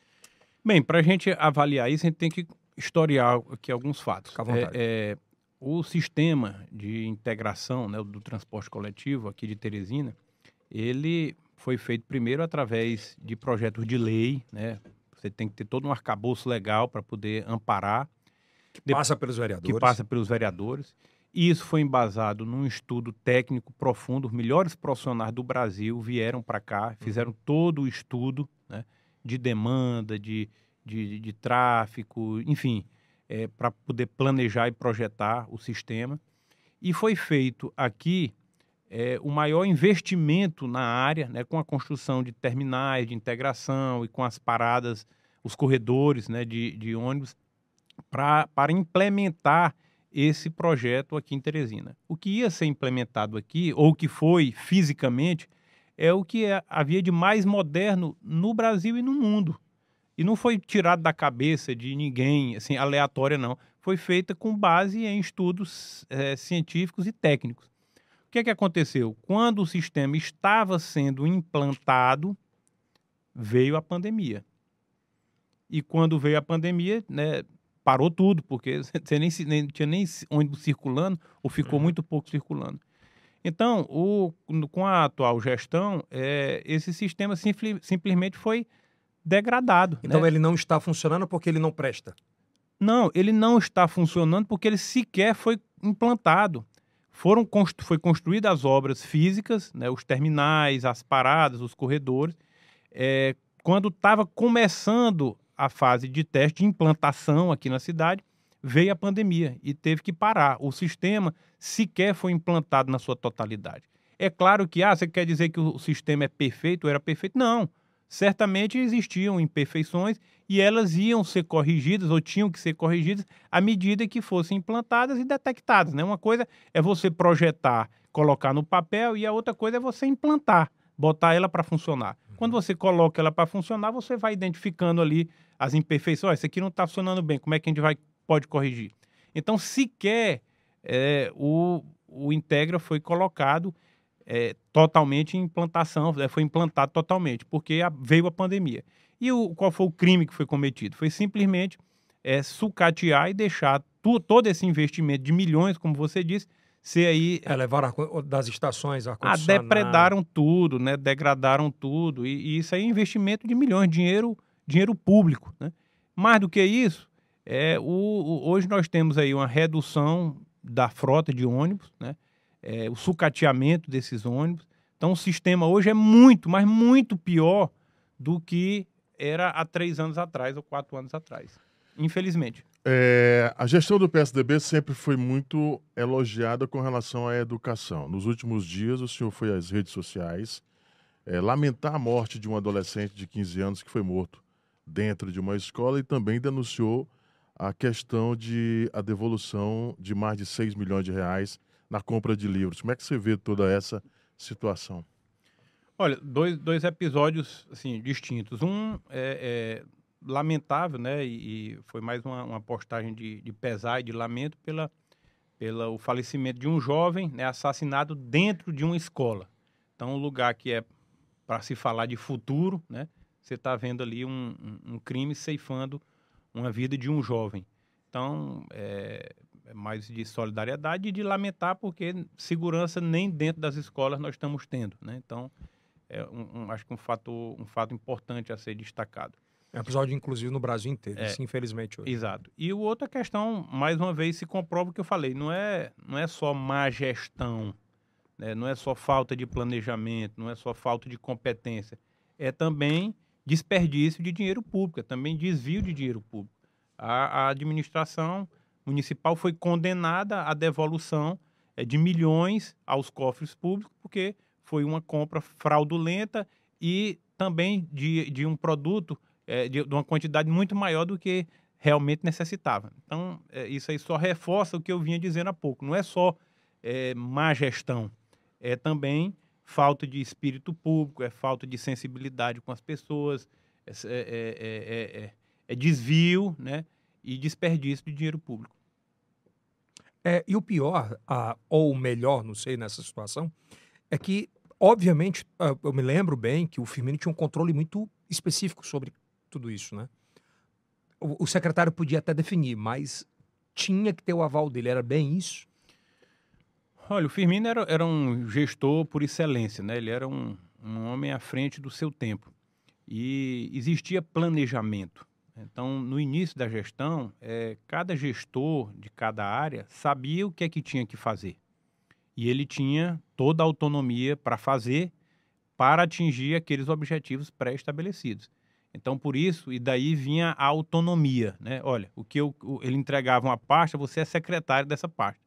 Bem, para a gente avaliar isso, a gente tem que historiar aqui alguns fatos. É, é, o sistema de integração né, do transporte coletivo aqui de Teresina, ele foi feito primeiro através de projetos de lei, né? Você tem que ter todo um arcabouço legal para poder amparar, Que passa pelos vereadores. que passa pelos vereadores. E isso foi embasado num estudo técnico profundo. Os melhores profissionais do Brasil vieram para cá, fizeram todo o estudo né, de demanda, de, de, de tráfico, enfim, para poder planejar e projetar o sistema. E foi feito aqui é, o maior investimento na área, né, com a construção de terminais de integração e com as paradas os corredores né, de, de ônibus para implementar esse projeto aqui em Teresina. O que ia ser implementado aqui, ou que foi fisicamente, é o que é- havia de mais moderno no Brasil e no mundo. E não foi tirado da cabeça de ninguém, assim, aleatória, não. Foi feita com base em estudos eh, científicos e técnicos. O que é que aconteceu? Quando o sistema estava sendo implantado, veio a pandemia. E quando veio a pandemia, né, parou tudo, porque você nem, nem tinha nem ônibus circulando, ou ficou muito pouco circulando. Então, o, com a atual gestão, é, esse sistema simpli- simplesmente foi degradado. Então né? ele não está funcionando porque ele não presta. Não, ele não está funcionando porque ele sequer foi implantado. Foram constru foi construídas as obras físicas, né, os terminais, as paradas, os corredores. É, quando estava começando a fase de teste de implantação aqui na cidade, veio a pandemia e teve que parar. O sistema sequer foi implantado na sua totalidade. É claro que, ah, você quer dizer que o sistema é perfeito era perfeito? Não. Certamente existiam imperfeições e elas iam ser corrigidas ou tinham que ser corrigidas à medida que fossem implantadas e detectadas. Né? Uma coisa é você projetar, colocar no papel e a outra coisa é você implantar, botar ela para funcionar. Quando você coloca ela para funcionar, você vai identificando ali as imperfeições. Ó, isso aqui não está funcionando bem, como é que a gente vai, pode corrigir? Então, sequer é, o, o Integra foi colocado é, totalmente em implantação, né, foi implantado totalmente, porque a- veio a pandemia. E o, qual foi o crime que foi cometido? Foi simplesmente é, sucatear e deixar tu- todo esse investimento de milhões, como você disse, ser aí. É, levaram ar- das estações, Ah, ar-condicionado. depredaram tudo, né? Degradaram tudo. E, e isso aí é investimento de milhões, dinheiro, dinheiro público. Né? Mais do que isso, é, o, o- hoje nós temos aí uma redução da frota de ônibus, né? É, o sucateamento desses ônibus. Então o sistema hoje é muito, mas muito pior do que era há três anos atrás ou quatro anos atrás. Infelizmente. É, a gestão do PSDB sempre foi muito elogiada com relação à educação. Nos últimos dias, o senhor foi às redes sociais é, lamentar a morte de um adolescente de 15 anos que foi morto dentro de uma escola e também denunciou a questão de a devolução de mais de 6 milhões de reais na compra de livros. Como é que você vê toda essa situação? Olha, dois, dois episódios assim, distintos. Um é, é lamentável, né? E, e foi mais uma, uma postagem de, de pesar e de lamento pela, pela o falecimento de um jovem né, assassinado dentro de uma escola. Então, um lugar que é para se falar de futuro, né? Você está vendo ali um, um, crime ceifando uma vida de um jovem. Então, é mais de solidariedade e de lamentar porque segurança nem dentro das escolas nós estamos tendo, né? Então, é um, um- acho que um fato, um fato importante a ser destacado. É um episódio, inclusive, no Brasil inteiro. É. Isso, infelizmente, hoje. Exato. E o outra questão, mais uma vez, se comprova o que eu falei. Não é, não é só má gestão, né? não é só falta de planejamento, não é só falta de competência. É também desperdício de dinheiro público, é também desvio de dinheiro público. A, a administração municipal foi condenada à devolução eh, de milhões aos cofres públicos, porque foi uma compra fraudulenta e também de, de um produto eh, de, de uma quantidade muito maior do que realmente necessitava. Então, eh, isso aí só reforça o que eu vinha dizendo há pouco. Não é só eh, má gestão, é também falta de espírito público, é falta de sensibilidade com as pessoas, é, é- é- é- é- é desvio né, e desperdício de dinheiro público. É, e o pior, ah, ou o melhor, não sei, nessa situação, é que, obviamente, ah, eu me lembro bem que o Firmino tinha um controle muito específico sobre tudo isso, né? O, o secretário podia até definir, mas tinha que ter o aval dele, era bem isso? Olha, o Firmino era, era um gestor por excelência, né? Ele era um, um homem à frente do seu tempo. E existia planejamento. Então, no início da gestão, eh, cada gestor de cada área sabia o que é que tinha que fazer. E ele tinha toda a autonomia para fazer, para atingir aqueles objetivos pré-estabelecidos. Então, por isso, e daí vinha a autonomia, né? Olha, o que eu, o- ele entregava uma pasta, você é secretário dessa pasta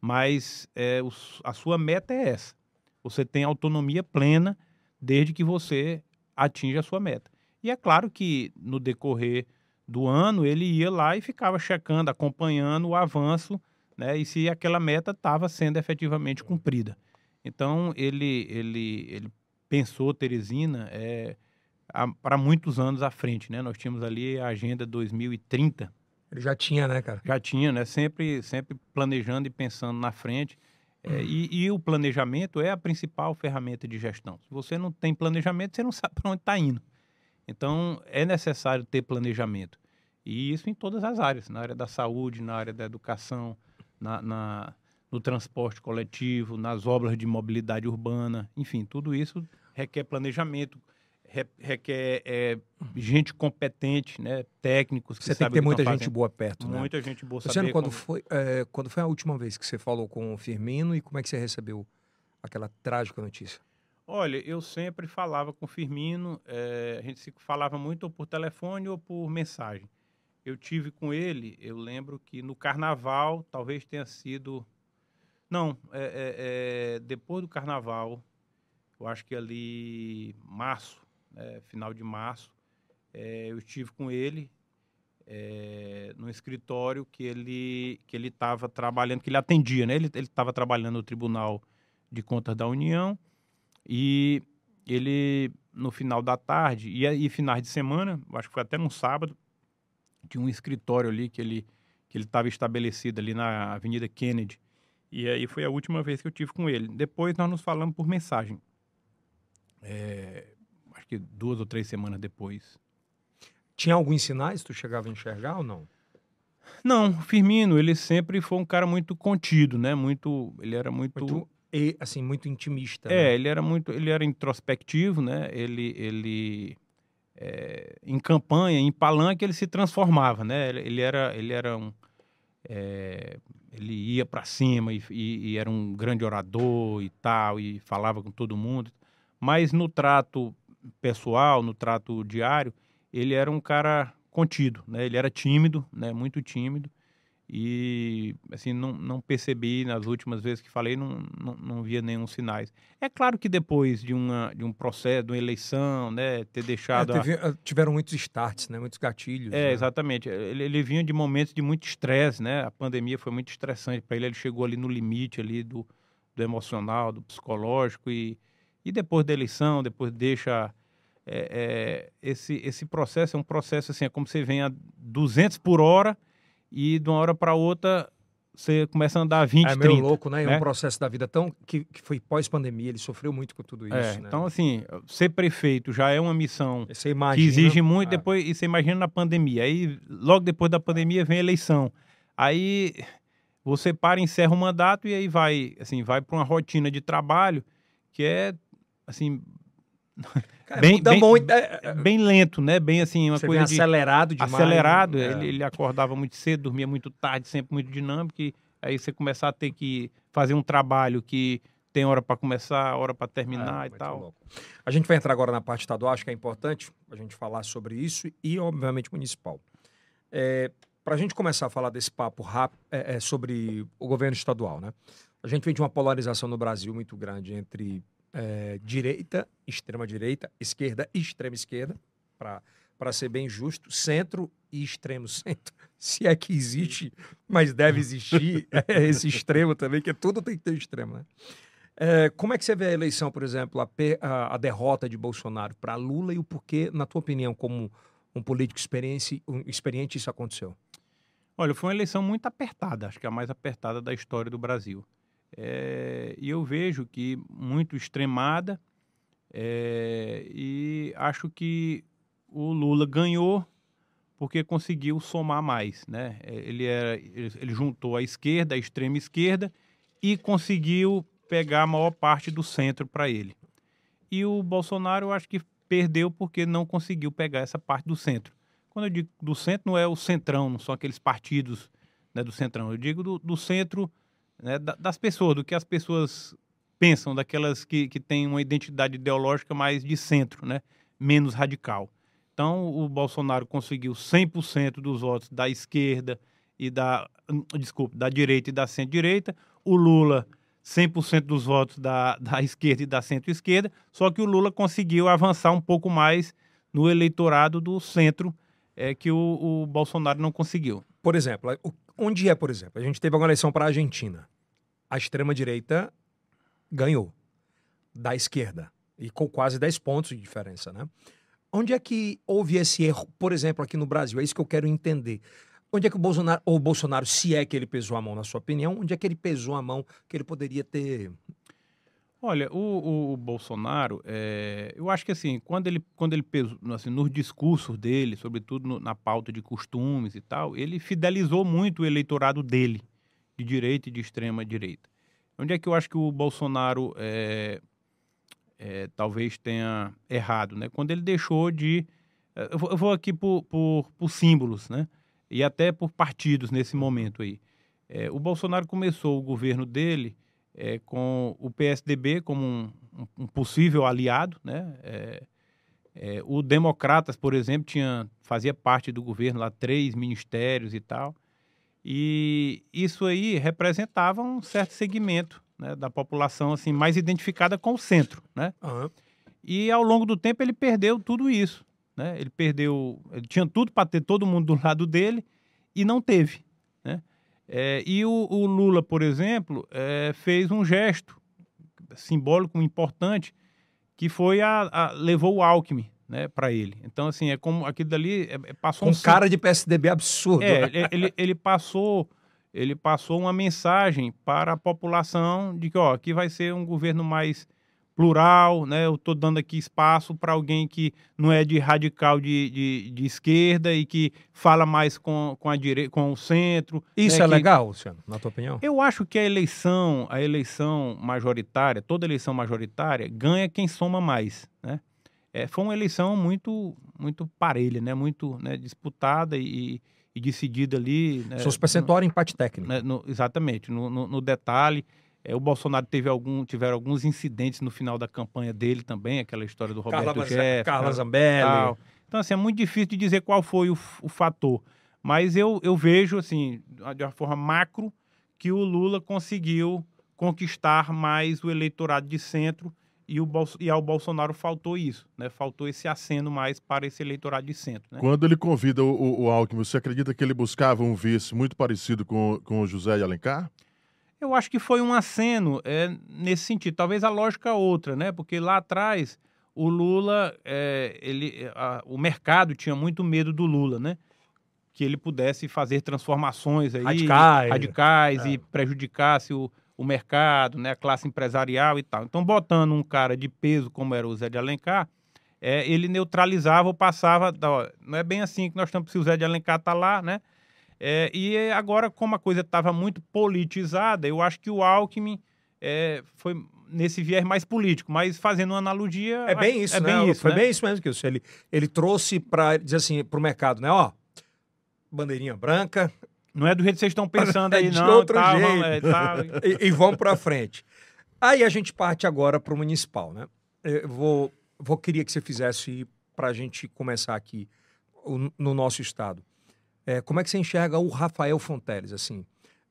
mas é, os- a sua meta é essa. Você tem autonomia plena desde que você atinja a sua meta. E é claro que no decorrer do ano ele ia lá e ficava checando, acompanhando o avanço, né, e se aquela meta estava sendo efetivamente cumprida. Então ele ele ele pensou Teresina é, para muitos anos à frente, né? Nós tínhamos ali a agenda 2030. Ele já tinha, né, cara? Já tinha, né? Sempre sempre planejando e pensando na frente. É, e, e, o planejamento é a principal ferramenta de gestão. Se você não tem planejamento, você não sabe para onde está indo. Então, é necessário ter planejamento. E isso em todas as áreas, na área da saúde, na área da educação, na, na no transporte coletivo, nas obras de mobilidade urbana, enfim, tudo isso requer planejamento, requer é, gente competente, né, técnicos que Você tem que ter muita gente boa perto, né? Muita gente boa. Luciano, quando como... foi, é, quando foi a última vez que você falou com o Firmino e como é que você recebeu aquela trágica notícia? Olha, eu sempre falava com o Firmino, é, a gente se falava muito ou por telefone ou por mensagem. Eu tive com ele, eu lembro que no Carnaval, talvez tenha sido, não, é, é, é depois do Carnaval, eu acho que ali março, é, final de março, é, eu estive com ele é, no escritório que ele que ele estava trabalhando, que ele atendia, né? Ele estava trabalhando no Tribunal de Contas da União e ele no final da tarde e, e finais de semana, acho que foi até num sábado, tinha um escritório ali que ele que ele estava estabelecido ali na Avenida Kennedy. E aí foi a última vez que eu tive com ele. Depois nós nos falamos por mensagem. É, acho que duas ou três semanas depois. Tinha alguns sinais tu chegava a enxergar ou não? Não, Firmino, ele sempre foi um cara muito contido, né? Muito, ele era muito, muito e, assim, muito intimista. É, né? ele era muito, ele era introspectivo, né? Ele, ele é, em campanha, em palanque, ele se transformava, né? Ele, era, ele era um, é, ele ia para cima e, e, e, era um grande orador e tal e falava com todo mundo. Mas no trato pessoal, no trato diário, ele era um cara contido, né? Ele era tímido, né? Muito tímido. E, assim, não, não percebi nas últimas vezes que falei, não, não, não via nenhum sinais. É claro que depois de, uma, de um processo, de uma eleição, né? Ter deixado... É, teve, a... Tiveram muitos starts, né? Muitos gatilhos. É, né? exatamente. Ele, ele vinha de momentos de muito estresse, né? A pandemia foi muito estressante para ele. Ele chegou ali no limite ali do, do emocional, do psicológico e e depois da eleição, depois deixa. É, é, esse, esse processo é um processo assim, é como você vem a 200 por hora e de uma hora para outra você começa a andar a 20, é 30. É meio louco, né? É um né? processo da vida tão que, que foi pós-pandemia, ele sofreu muito com tudo é, isso. É, né? Então, assim, ser prefeito já é uma missão imagina, que exige muito, é. depois, e você imagina na pandemia. Aí, logo depois da pandemia, vem a eleição. Aí você para, encerra o mandato e aí vai, assim, vai para uma rotina de trabalho que é assim. Cara, bem, bem, muito, é, é, bem lento, né? Bem assim, uma Você coisa de, acelerado demais. Acelerado, né? ele, ele acordava muito cedo, dormia muito tarde, sempre muito dinâmico. E aí você começar a ter que fazer um trabalho que tem hora para começar, hora para terminar é, e tal. Louco. A gente vai entrar agora na parte estadual, acho que é importante a gente falar sobre isso e, obviamente, municipal. É, para a gente começar a falar desse papo rápido é, é, sobre o governo estadual, né? A gente vem de uma polarização no Brasil muito grande entre é, direita, extrema direita, esquerda e extrema esquerda, para ser bem justo, centro e extremo centro, se é que existe, mas deve existir é, esse extremo também, que tudo tem que ter extremo, né? É, como é que você vê a eleição, por exemplo, a, a, a derrota de Bolsonaro para Lula e o porquê, na tua opinião, como um político experiente, um, experiente, isso aconteceu? Olha, foi uma eleição muito apertada, acho que a mais apertada da história do Brasil. É, e eu vejo que muito extremada é, e acho que o Lula ganhou porque conseguiu somar mais, né? É, ele, era, ele juntou a esquerda, a extrema esquerda e conseguiu pegar a maior parte do centro para ele. E o Bolsonaro, eu acho que perdeu porque não conseguiu pegar essa parte do centro. Quando eu digo do centro, não é o centrão, não são aqueles partidos né, do centrão. Eu digo do, do centro né, das pessoas, do que as pessoas pensam, daquelas que, que têm uma identidade ideológica mais de centro, né, menos radical. Então, o Bolsonaro conseguiu 100% dos votos da esquerda e da, desculpe, da direita e da centro-direita. O Lula, 100% dos votos da, da esquerda e da centro-esquerda. Só que o Lula conseguiu avançar um pouco mais no eleitorado do centro é, que o, o Bolsonaro não conseguiu. Por exemplo, onde é, por exemplo? A gente teve uma eleição para a Argentina. A extrema-direita ganhou da esquerda e com quase 10 pontos de diferença, né? Onde é que houve esse erro, por exemplo, aqui no Brasil? É isso que eu quero entender. Onde é que o Bolsonaro, ou o Bolsonaro, se é que ele pesou a mão, na sua opinião, onde é que ele pesou a mão que ele poderia ter. Olha, o, o- Bolsonaro, é, eu acho que assim, quando ele, quando ele pesou, assim, nos discursos dele, sobretudo no- na pauta de costumes e tal, ele fidelizou muito o eleitorado dele, de direita e de extrema direita. Onde é que eu acho que o Bolsonaro é, é, talvez tenha errado, né? Quando ele deixou de, eu vou, aqui por, por, por símbolos, né? E até por partidos nesse momento aí. O Bolsonaro começou o governo dele é, com o PSDB como um, um- possível aliado, né? É, é, o Democratas, por exemplo, tinha, fazia parte do governo lá, três ministérios e tal. E isso aí representava um certo segmento né, da população assim mais identificada com o centro, né? Aham. E ao longo do tempo ele perdeu tudo isso, né? Ele perdeu, ele tinha tudo para ter todo mundo do lado dele e não teve? É, e o, o Lula, por exemplo, é, fez um gesto simbólico importante que foi a, a- levou o Alckmin, né, para ele. Então assim é como aquilo dali é, é, passou Com um cara de PSDB absurdo. é, né? ele, ele, ele passou ele passou uma mensagem para a população de que ó, aqui vai ser um governo mais plural, né? Eu estou dando aqui espaço para alguém que não é de radical de, de, de esquerda e que fala mais com, com a direita, com o centro. Isso né, é que- legal, Luciano, na tua opinião? Eu acho que a eleição, a eleição majoritária, toda eleição majoritária, ganha quem soma mais, né? É, foi uma eleição muito, muito parelha, né? Muito né, disputada e, e decidida ali. Né? Seus percentuais empate técnico. né, no- exatamente, no, no- no detalhe. É, o Bolsonaro teve algum, tiveram alguns incidentes no final da campanha dele também, aquela história do Roberto Carla, Jefferson. Carla Zambelli. tal. Então, assim, é muito difícil de dizer qual foi o, o fator. Mas eu, eu vejo, assim, de uma forma macro, que o Lula conseguiu conquistar mais o eleitorado de centro e, o Bolso- e ao Bolsonaro faltou isso, né? Faltou esse aceno mais para esse eleitorado de centro, né? Quando ele convida o, o, o Alckmin, você acredita que ele buscava um vice muito parecido com, com o José de Alencar? Eu acho que foi um aceno é, nesse sentido. Talvez a lógica outra, né? Porque lá atrás o Lula, é, ele, a- o mercado tinha muito medo do Lula, né? Que ele pudesse fazer transformações aí, Radicais. radicais É. e prejudicasse o, o mercado, né? A classe empresarial e tal. Então, botando um cara de peso como era o Zé de Alencar, é, ele neutralizava ou passava. da- não é bem assim que nós estamos, se o Zé de Alencar está lá, né? É, e agora, como a coisa estava muito politizada, eu acho que o Alckmin é, foi nesse viés mais político, mas fazendo uma analogia. É bem isso, é né? Bem isso, Foi né? bem isso mesmo que isso. Ele, ele trouxe para dizer assim, pro mercado, né? Ó, bandeirinha branca Não é do jeito que vocês estão pensando É aí, de não. outro tal, jeito. vamos, é, tal. e, e vamos para frente. Aí a gente parte agora para o municipal, né? Eu vou, vou queria que você fizesse para a gente começar aqui o- no nosso estado. É, como é que você enxerga o Rafael Fonteles? Assim,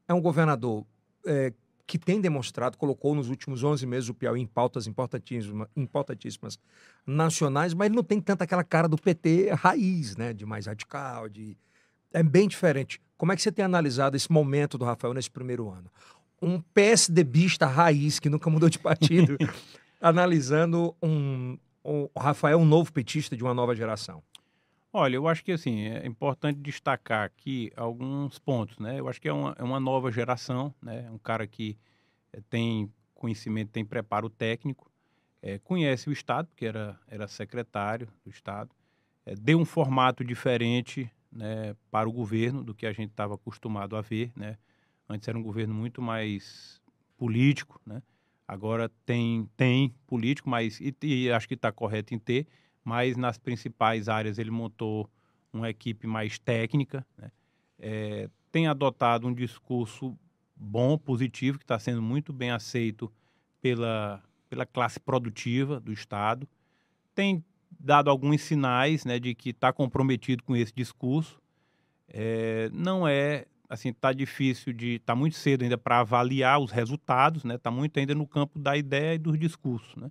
é um governador é, que tem demonstrado, colocou nos últimos 11 meses o Piauí em pautas importantíssimas, importantíssimas nacionais, mas ele não tem tanta aquela cara do PT raiz, né? De mais radical, de é bem diferente. Como é que você tem analisado esse momento do Rafael nesse primeiro ano? Um PSDBista raiz, que nunca mudou de partido, analisando um, um- o Rafael, um novo petista de uma nova geração. Olha, eu acho que assim, é importante destacar aqui alguns pontos, né? Eu acho que é uma, é uma nova geração, né? Um cara que eh, tem conhecimento, tem preparo técnico, eh, conhece o Estado, porque era, era secretário do Estado, eh, deu um formato diferente né, para o governo do que a gente estava acostumado a ver, né? Antes era um governo muito mais político, né? Agora tem, tem político, mas e, e acho que está correto em ter, mas nas principais áreas ele montou uma equipe mais técnica, né? É, tem adotado um discurso bom, positivo, que está sendo muito bem aceito pela, pela classe produtiva do Estado, tem dado alguns sinais né, de que está comprometido com esse discurso. É, não é, assim, está difícil de, está muito cedo ainda para avaliar os resultados, né? Está muito ainda no campo da ideia e dos discursos, né?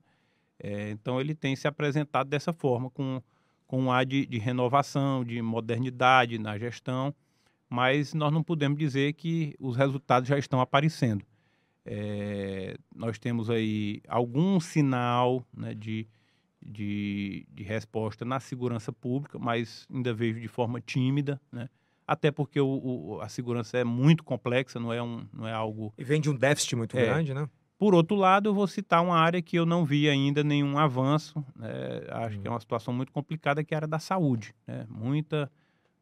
É, então ele tem se apresentado dessa forma, com, com um ar de, de renovação, de modernidade na gestão, mas nós não podemos dizer que os resultados já estão aparecendo. É, nós temos aí algum sinal né, de, de, de, resposta na segurança pública, mas ainda vejo de forma tímida, né? até porque o, o, a segurança é muito complexa, não é, um, não é algo... E vem de um déficit muito é. grande, né? Por outro lado, eu vou citar uma área que eu não vi ainda nenhum avanço, né? acho hum. que é uma situação muito complicada, que é a área da saúde. Né? Muita,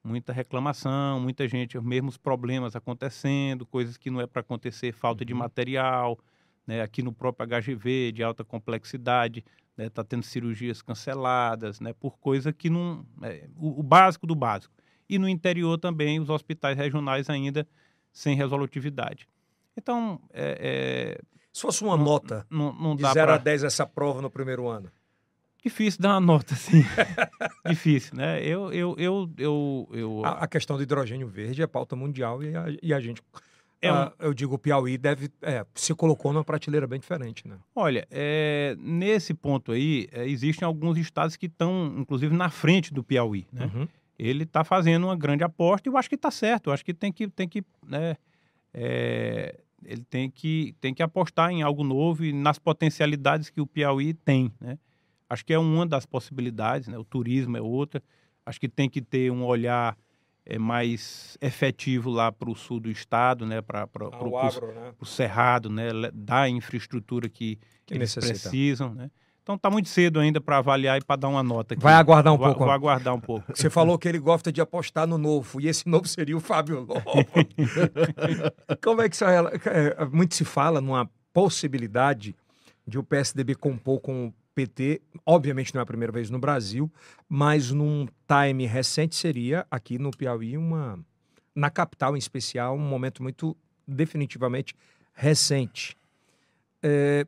muita reclamação, muita gente, os mesmos problemas acontecendo, coisas que não é para acontecer, falta de uhum. material, né? aqui no próprio HGV, de alta complexidade, está né? Tendo cirurgias canceladas, né? por coisa que não... É, o, o básico do básico e no interior também os hospitais regionais ainda sem resolutividade. Então, é, é, se fosse uma não, nota não, não de 0 pra... a 10 essa prova no primeiro ano? Difícil dar uma nota, sim. Difícil, né? Eu, eu, eu, eu, eu... A, a, questão do hidrogênio verde é pauta mundial e a, e a gente... É um... eu digo, o Piauí deve é, se colocou numa prateleira bem diferente, né? Olha, é, nesse ponto aí, é, existem alguns estados que estão, inclusive, na frente do Piauí, né? Uhum ele está fazendo uma grande aposta e eu acho que está certo. Eu acho que tem que, tem que né, é, ele tem que, tem que apostar em algo novo e nas potencialidades que o Piauí tem. Né? Acho que é uma das possibilidades, né? o turismo é outra. Acho que tem que ter um olhar é, mais efetivo lá para o sul do estado, né? para ah, o né? cerrado, né? da infraestrutura que, que eles precisam. Né? Então está muito cedo ainda para avaliar e para dar uma nota. Aqui. Vai aguardar um vou, pouco. Vou aguardar um pouco. Você falou que ele gosta de apostar no novo, e esse novo seria o Fábio Lobo. Como é que isso é, é, muito se fala numa possibilidade de o PSDB compor com o PT, obviamente não é a primeira vez no Brasil, mas num time recente seria aqui no Piauí uma na capital em especial um momento muito definitivamente recente. É,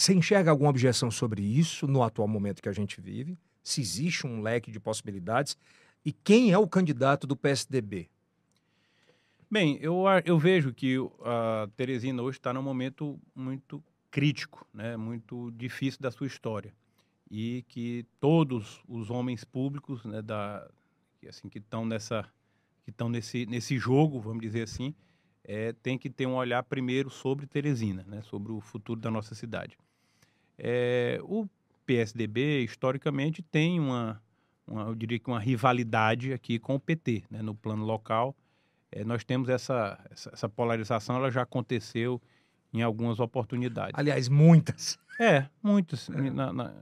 você enxerga alguma objeção sobre isso no atual momento que a gente vive? Se existe um leque de possibilidades? E quem é o candidato do PSDB? Bem, eu, eu vejo que a Teresina hoje está num momento muito crítico, né? muito difícil da sua história. E que todos os homens públicos né, da, assim, que estão nesse, nesse jogo, vamos dizer assim, é, tem que ter um olhar primeiro sobre Teresina, né, sobre o futuro da nossa cidade. É, o PSDB, historicamente, tem uma, uma, eu diria que uma rivalidade aqui com o PT, né, no plano local. É, nós temos essa, essa, essa, polarização, ela já aconteceu em algumas oportunidades. Aliás, muitas. É, muitas. É. Na, na,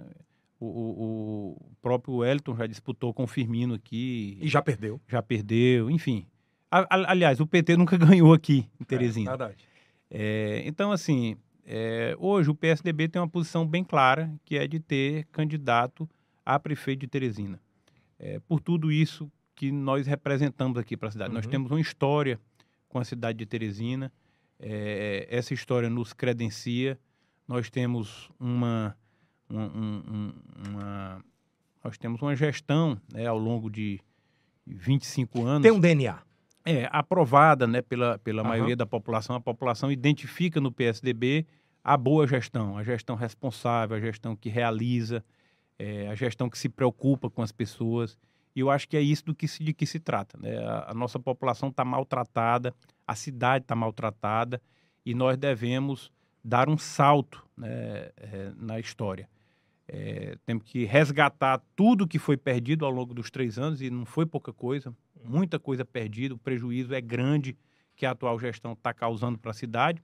o, o, próprio Wellington já disputou com o Firmino aqui. E já perdeu. Já perdeu, enfim. A, a, aliás, o PT nunca ganhou aqui em Teresina. É, verdade. É, então, assim, é, hoje o PSDB tem uma posição bem clara, que é de ter candidato a prefeito de Teresina. É, por tudo isso que nós representamos aqui para a cidade. Uhum. Nós temos uma história com a cidade de Teresina, é, essa história nos credencia. Nós temos uma, uma, um, uma nós temos uma gestão né, ao longo de 25 anos. Tem um DNA. É, aprovada né, pela, pela uhum. maioria da população. A população identifica no PSDB a boa gestão, a gestão responsável, a gestão que realiza, é, a gestão que se preocupa com as pessoas. E eu acho que é isso do que se, de que se trata. Né? A, a nossa população está maltratada, a cidade está maltratada e nós devemos dar um salto né, é, na história. É, temos que resgatar tudo que foi perdido ao longo dos três anos, e não foi pouca coisa, muita coisa perdida, o prejuízo é grande que a atual gestão está causando para a cidade.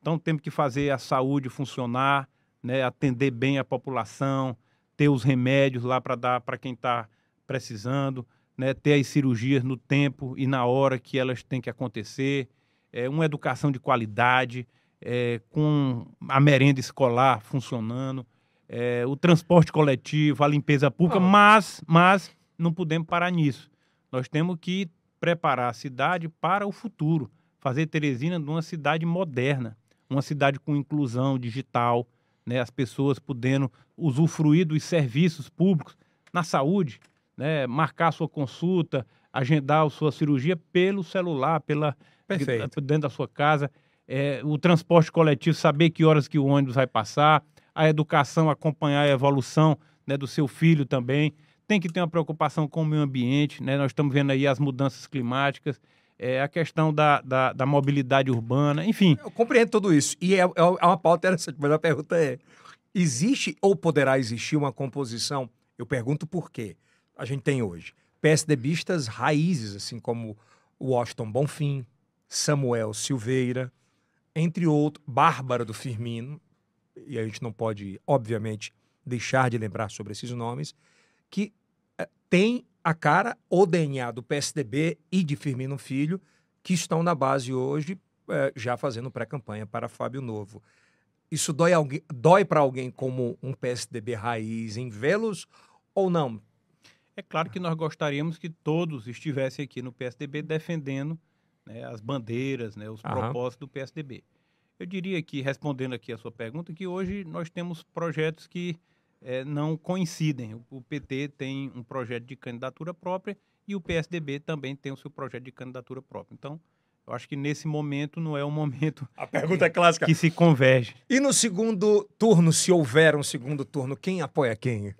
Então temos que fazer a saúde funcionar, né, atender bem a população, ter os remédios lá para dar para quem está precisando, né, ter as cirurgias no tempo e na hora que elas têm que acontecer, é, uma educação de qualidade, é, com a merenda escolar funcionando, é, o transporte coletivo, a limpeza pública, mas, mas não podemos parar nisso. Nós temos que preparar a cidade para o futuro, fazer Teresina uma cidade moderna, uma cidade com inclusão digital, né, as pessoas podendo usufruir dos serviços públicos na saúde, né, marcar sua consulta, agendar a sua cirurgia pelo celular, pela Perfeito. dentro da sua casa, é, o transporte coletivo, saber que horas que o ônibus vai passar, a educação, acompanhar a evolução né, do seu filho também tem que ter uma preocupação com o meio ambiente, né? Nós estamos vendo aí as mudanças climáticas, é, a questão da, da, da mobilidade urbana, enfim. Eu compreendo tudo isso. E é, é uma pauta interessante, mas a pergunta é: existe ou poderá existir uma composição? Eu pergunto por quê. A gente tem hoje PSDBistas raízes, assim como Washington Bonfim, Samuel Silveira, entre outros, Bárbara do Firmino, e a gente não pode, obviamente, deixar de lembrar sobre esses nomes, que é, tem a cara, o DNA do PSDB e de Firmino Filho, que estão na base hoje, é, já fazendo pré-campanha para Fábio Novo. Isso dói, dói para alguém como um PSDB raiz em vê-los ou não? É claro que nós gostaríamos que todos estivessem aqui no PSDB defendendo né, as bandeiras, né, os Aham. propósitos do PSDB. Eu diria que, respondendo aqui a sua pergunta, que hoje nós temos projetos que é, não coincidem. O, o PT tem um projeto de candidatura própria e o PSDB também tem o seu projeto de candidatura própria. Então, eu acho que nesse momento não é o momento. A pergunta é clássica. Que se converge. E no segundo turno, se houver um segundo turno, quem apoia quem?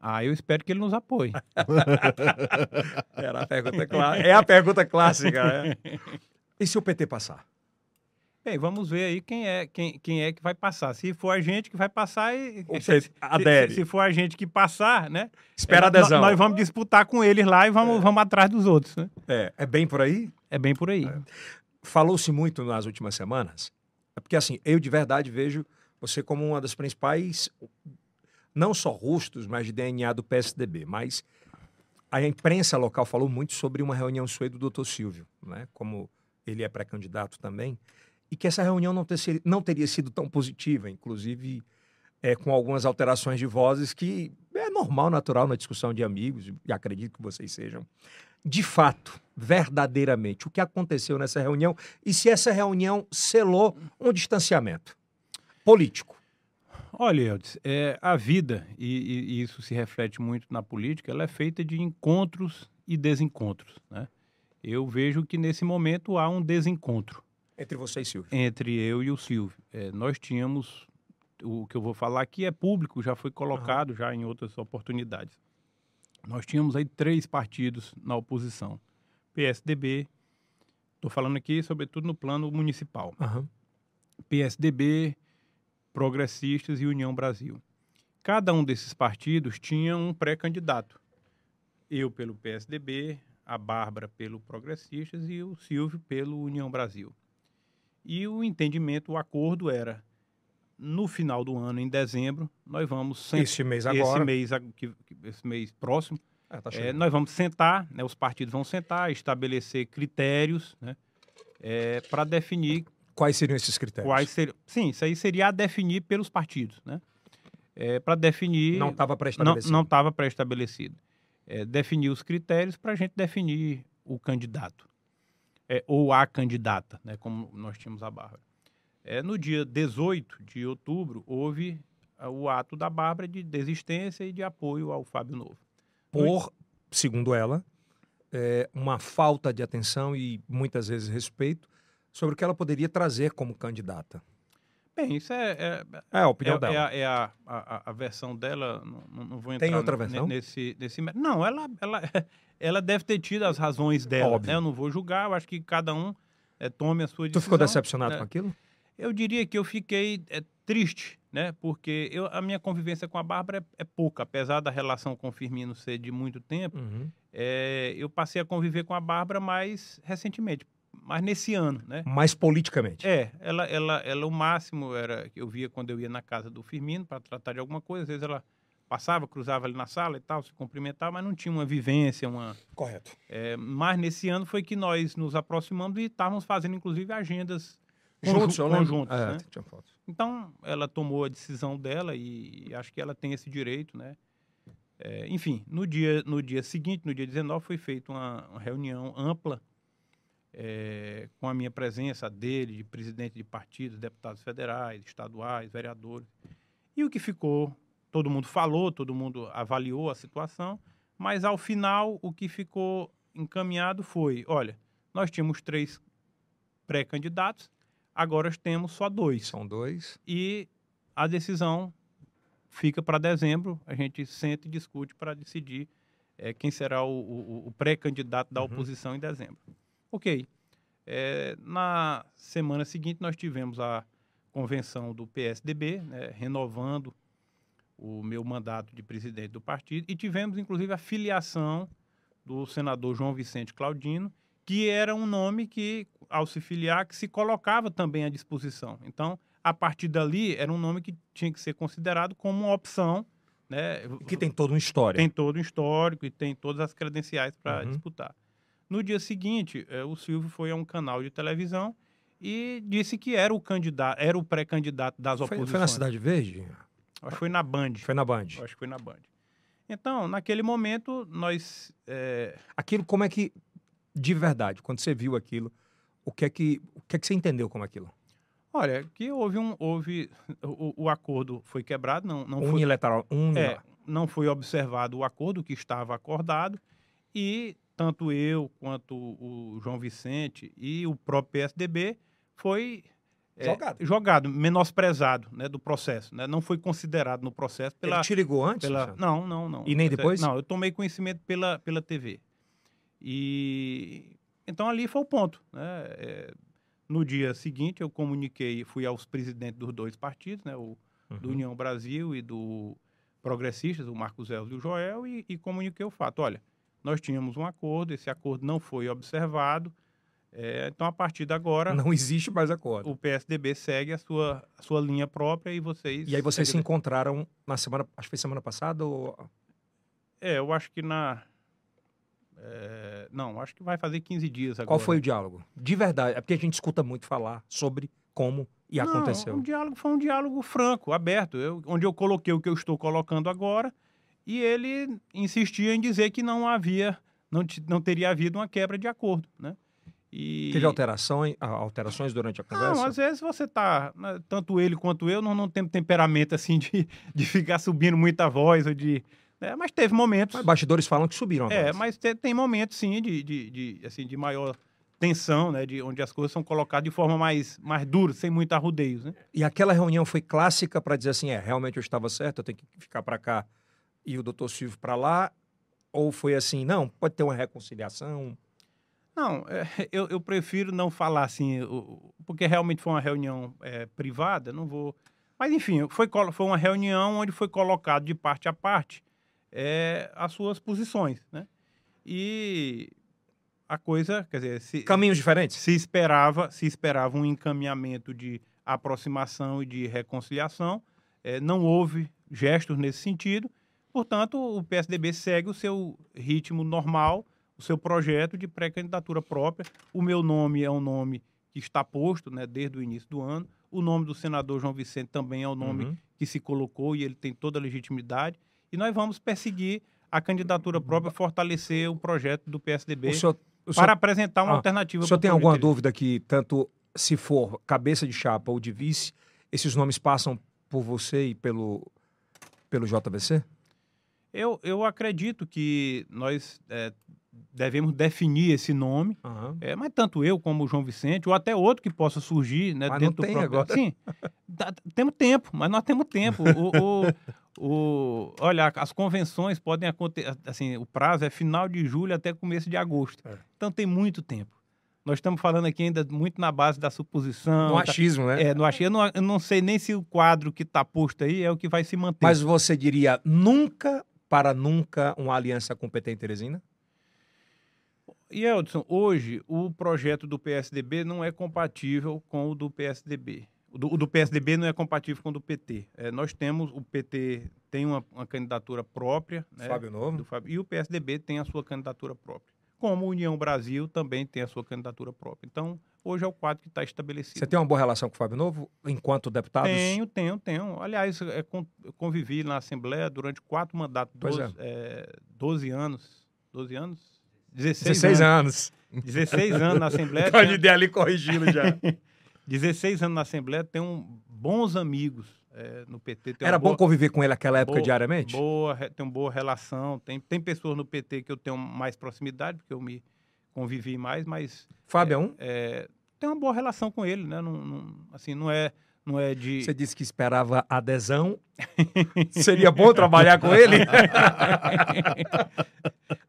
Ah, eu espero que ele nos apoie. Era a pergunta clássica. É a pergunta clássica. Né? E se o PT passar? Bem, vamos ver aí quem é, quem, quem é que vai passar. Se for a gente que vai passar, e, se, se, adere. Se, se, for a gente que passar, né? Espera a adesão. Nós, nós vamos disputar com eles lá e vamos, é. vamos atrás dos outros. Né? É, é bem por aí? É bem por aí. É. Falou-se muito nas últimas semanas, é porque assim, eu de verdade vejo você como uma das principais, não só rostos, mas de DNA do PSDB, mas a imprensa local falou muito sobre uma reunião sua e do doutor Silvio, né? como ele é pré-candidato também, e que essa reunião não, ter, não teria sido tão positiva, inclusive é, com algumas alterações de vozes que é normal, natural na discussão de amigos, e acredito que vocês sejam. De fato, verdadeiramente, o que aconteceu nessa reunião e se essa reunião selou um distanciamento político. Olha, Eudes, é, a vida, e, e, isso se reflete muito na política, ela é feita de encontros e desencontros. Né? Eu vejo que nesse momento há um desencontro. Entre você e Silvio. Entre eu e o Silvio. É, nós tínhamos, o que eu vou falar aqui é público, já foi colocado uhum. já em outras oportunidades. Nós tínhamos aí três partidos na oposição. PSDB, estou falando aqui sobretudo no plano municipal. Uhum. PSDB, Progressistas e União Brasil. Cada um desses partidos tinha um pré-candidato. Eu pelo PSDB, a Bárbara pelo Progressistas e o Silvio pelo União Brasil. E o entendimento, o acordo era no final do ano, em dezembro, nós vamos esse mês agora, esse mês, esse mês próximo, é, tá é, nós vamos sentar, né, os partidos vão sentar, estabelecer critérios, né, é, para definir quais seriam esses critérios. Quais ser, sim, isso aí seria a definir pelos partidos, né? É, para definir não estava pré-estabelecido. Não estava pré-estabelecido. É, definir os critérios para a gente definir o candidato é, ou a candidata, né, como nós tínhamos a Bárbara. É, no dia 18 de outubro, houve é, o ato da Bárbara de desistência e de apoio ao Fábio Novo. Por, segundo ela, é, uma falta de atenção e muitas vezes respeito sobre o que ela poderia trazer como candidata. Bem, isso é, é, é a opinião é, dela. É, a, é a, a, a, versão dela, não, não vou entrar Tem outra versão? nesse, nesse... Não, ela, ela, ela deve ter tido as razões dela. Né? Eu não vou julgar, eu acho que cada um é, tome a sua decisão. Tu ficou decepcionado né? com aquilo? Eu diria que eu fiquei é, triste, né? Porque eu, a minha convivência com a Bárbara é, é, pouca, apesar da relação com o Firmino ser de muito tempo. Uhum. É, eu passei a conviver com a Bárbara mais recentemente, mas nesse ano, né? Mais politicamente. É, ela, ela, ela o máximo era que eu via quando eu ia na casa do Firmino para tratar de alguma coisa, às vezes ela passava, cruzava ali na sala e tal, se cumprimentava, mas não tinha uma vivência, uma... Correto. É, mas nesse ano foi que nós nos aproximamos e estávamos fazendo, inclusive, agendas juntos, conju conjuntos, é, né? tinha foto. Então, ela tomou a decisão dela e acho que ela tem esse direito, né? É, enfim, no dia, no dia seguinte, no dia 19, foi feita uma, uma reunião ampla é, com a minha presença dele, de presidente de partidos, deputados federais, estaduais, vereadores. E o que ficou, todo mundo falou, todo mundo avaliou a situação, mas ao final o que ficou encaminhado foi: olha, nós tínhamos três pré-candidatos, agora temos só dois. São dois. E a decisão fica para dezembro, a gente senta e discute para decidir é, quem será o, o- o pré-candidato da Uhum. oposição em dezembro. Ok. É, na semana seguinte, nós tivemos a convenção do PSDB, né, renovando o meu mandato de presidente do partido, e tivemos, inclusive, a filiação do senador João Vicente Claudino, que era um nome que, ao se filiar, que se colocava também à disposição. Então, a partir dali, era um nome que tinha que ser considerado como uma opção, né? Que tem toda uma história. Tem todo um histórico e tem todas as credenciais para Uhum. disputar. No dia seguinte, eh, o Silvio foi a um canal de televisão e disse que era o candidato, era o pré-candidato das Foi, oposições. foi na Cidade Verde? Acho que foi na Band. Foi na Band. Acho que foi na Band. Então, naquele momento, nós eh, Aquilo, como é que, de verdade, quando você viu aquilo, o que é que, o que, é que você entendeu como aquilo? Olha, que houve um. Houve, o, o acordo foi quebrado, não, não, foi, Unilateral. é, unilateral. não foi observado o acordo que estava acordado e tanto eu quanto o João Vicente e o próprio PSDB foi é, Jogado. jogado, menosprezado né, do processo. Né? Não foi considerado no processo pela. Ele te ligou antes? pela não, não, não. E nem depois? Não, eu tomei conhecimento pela, pela TV. E então ali foi o ponto. Né? É, no dia seguinte, eu comuniquei, fui aos presidentes dos dois partidos, né? o do Uhum. União Brasil e do Progressistas, o Marcos Elzo e o Joel, e, e comuniquei o fato. Olha, nós tínhamos um acordo, esse acordo não foi observado, é, então a partir de agora Não existe mais acordo. o PSDB segue a sua, a sua linha própria e vocês... E aí vocês se encontraram na semana, acho que foi semana passada ou... É, eu acho que na... é, não, acho que vai fazer 15 dias agora. Qual foi o diálogo? De verdade, é porque a gente escuta muito falar sobre como e Não, aconteceu. um diálogo foi um diálogo franco, aberto, eu- onde eu coloquei o que eu estou colocando agora e ele insistia em dizer que não havia, não, não teria havido uma quebra de acordo, né? E... Teve alterações, ah, alterações durante a conversa? Não, às vezes você tá, né, tanto ele quanto eu, não, não tem temperamento assim de, de ficar subindo muita voz ou de... né, mas teve momentos... Mas bastidores falam que subiram. a É, mas te- tem momentos, sim, de, de, de, assim, de maior tensão, né? De onde as coisas são colocadas de forma mais, mais dura, sem muito arrudeios, né? E aquela reunião foi clássica para dizer assim, é, realmente eu estava certo, eu tenho que ficar para cá e o doutor Silvio para lá? Ou foi assim, não, pode ter uma reconciliação? Não, é, eu, eu prefiro não falar assim, porque realmente foi uma reunião é, privada, não vou... Mas, enfim, foi, foi uma reunião onde foi colocado de parte a parte é, as suas posições, né? E a coisa, quer dizer, se, Caminhos diferentes? se esperava, se esperava um encaminhamento de aproximação e de reconciliação, eh, não houve gestos nesse sentido. Portanto, o PSDB segue o seu ritmo normal, o seu projeto de pré-candidatura própria. O meu nome é um nome que está posto né, desde o início do ano. O nome do senador João Vicente também é o nome Uhum. que se colocou e ele tem toda a legitimidade. E nós vamos perseguir a candidatura própria, fortalecer o projeto do PSDB senhor, o senhor, para apresentar uma Ah, alternativa. o senhor tem alguma dúvida que, tanto se for cabeça de chapa ou de vice, esses nomes passam por você e pelo, pelo JVC? Eu, eu acredito que nós é, devemos definir esse nome, Aham. é, mas tanto eu como o João Vicente, ou até outro que possa surgir né, Mas não dentro tem do próprio... agora. Sim, temos tempo, mas nós temos tempo. O, o- o- olha, as convenções podem acontecer, assim, o prazo é final de julho até começo de agosto. É. Então tem muito tempo. Nós estamos falando aqui ainda muito na base da suposição. No tá- achismo, né? É, no achismo. Eu não, eu não sei nem se o quadro que está posto aí é o que vai se manter. Mas você diria nunca para nunca uma aliança com o PT em Teresina? E Eldson, hoje o projeto do PSDB não é compatível com o do PSDB. O do, o do PSDB não é compatível com o do PT. É, nós temos, o PT tem uma, uma candidatura própria, né, Fábio Novo? Fábio, e o PSDB tem a sua candidatura própria. Como a União Brasil também tem a sua candidatura própria. Então, hoje é o quadro que está estabelecido. Você tem uma boa relação com o Fábio Novo, enquanto deputados? Tenho, tenho, tenho. Aliás, é, convivi na Assembleia durante quatro mandatos, Pois 12, é, 12 anos. 12 anos? 16, 16 anos. anos. 16 anos na Assembleia. Pode tenho- ali corrigindo já. 16 anos na Assembleia, tenho bons amigos é, no PT. Era uma bom boa, conviver com ele naquela época boa- diariamente? Boa, re- tenho boa relação. Tem, tem pessoas no PT que eu tenho mais proximidade, porque eu me convivi mais, mas Fábio é um? é, tenho uma boa relação com ele, né? Não, não- assim, não é, não é de. Você disse que esperava adesão. Seria bom trabalhar com ele?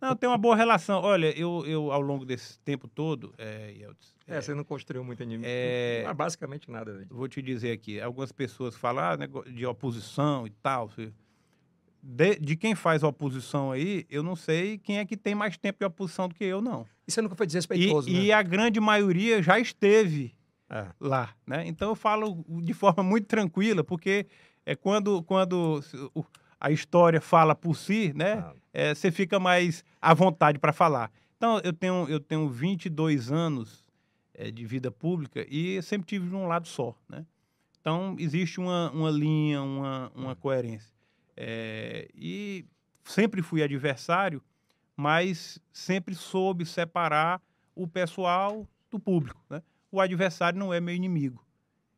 não, tem uma boa relação. Olha, eu, eu ao longo desse tempo todo, é, Yeltsin, É, você não construiu muito inimigo. É. Ah, basicamente nada. velho. vou te dizer aqui, algumas pessoas falam ah, de oposição e tal. De, de quem faz oposição aí, eu não sei quem é que tem mais tempo de oposição do que eu, não. E você nunca foi E, desrespeitoso, e né? a grande maioria já esteve É. lá, né? Então eu falo de forma muito tranquila, porque é quando, quando a história fala por si, né? Ah. é, você fica mais à vontade para falar. Então eu tenho, eu tenho 22 anos é, de vida pública e sempre tive de um lado só, né? Então existe uma, uma linha, uma, uma coerência. É, e sempre fui adversário, mas sempre soube separar o pessoal do público, né? o adversário não é meu inimigo.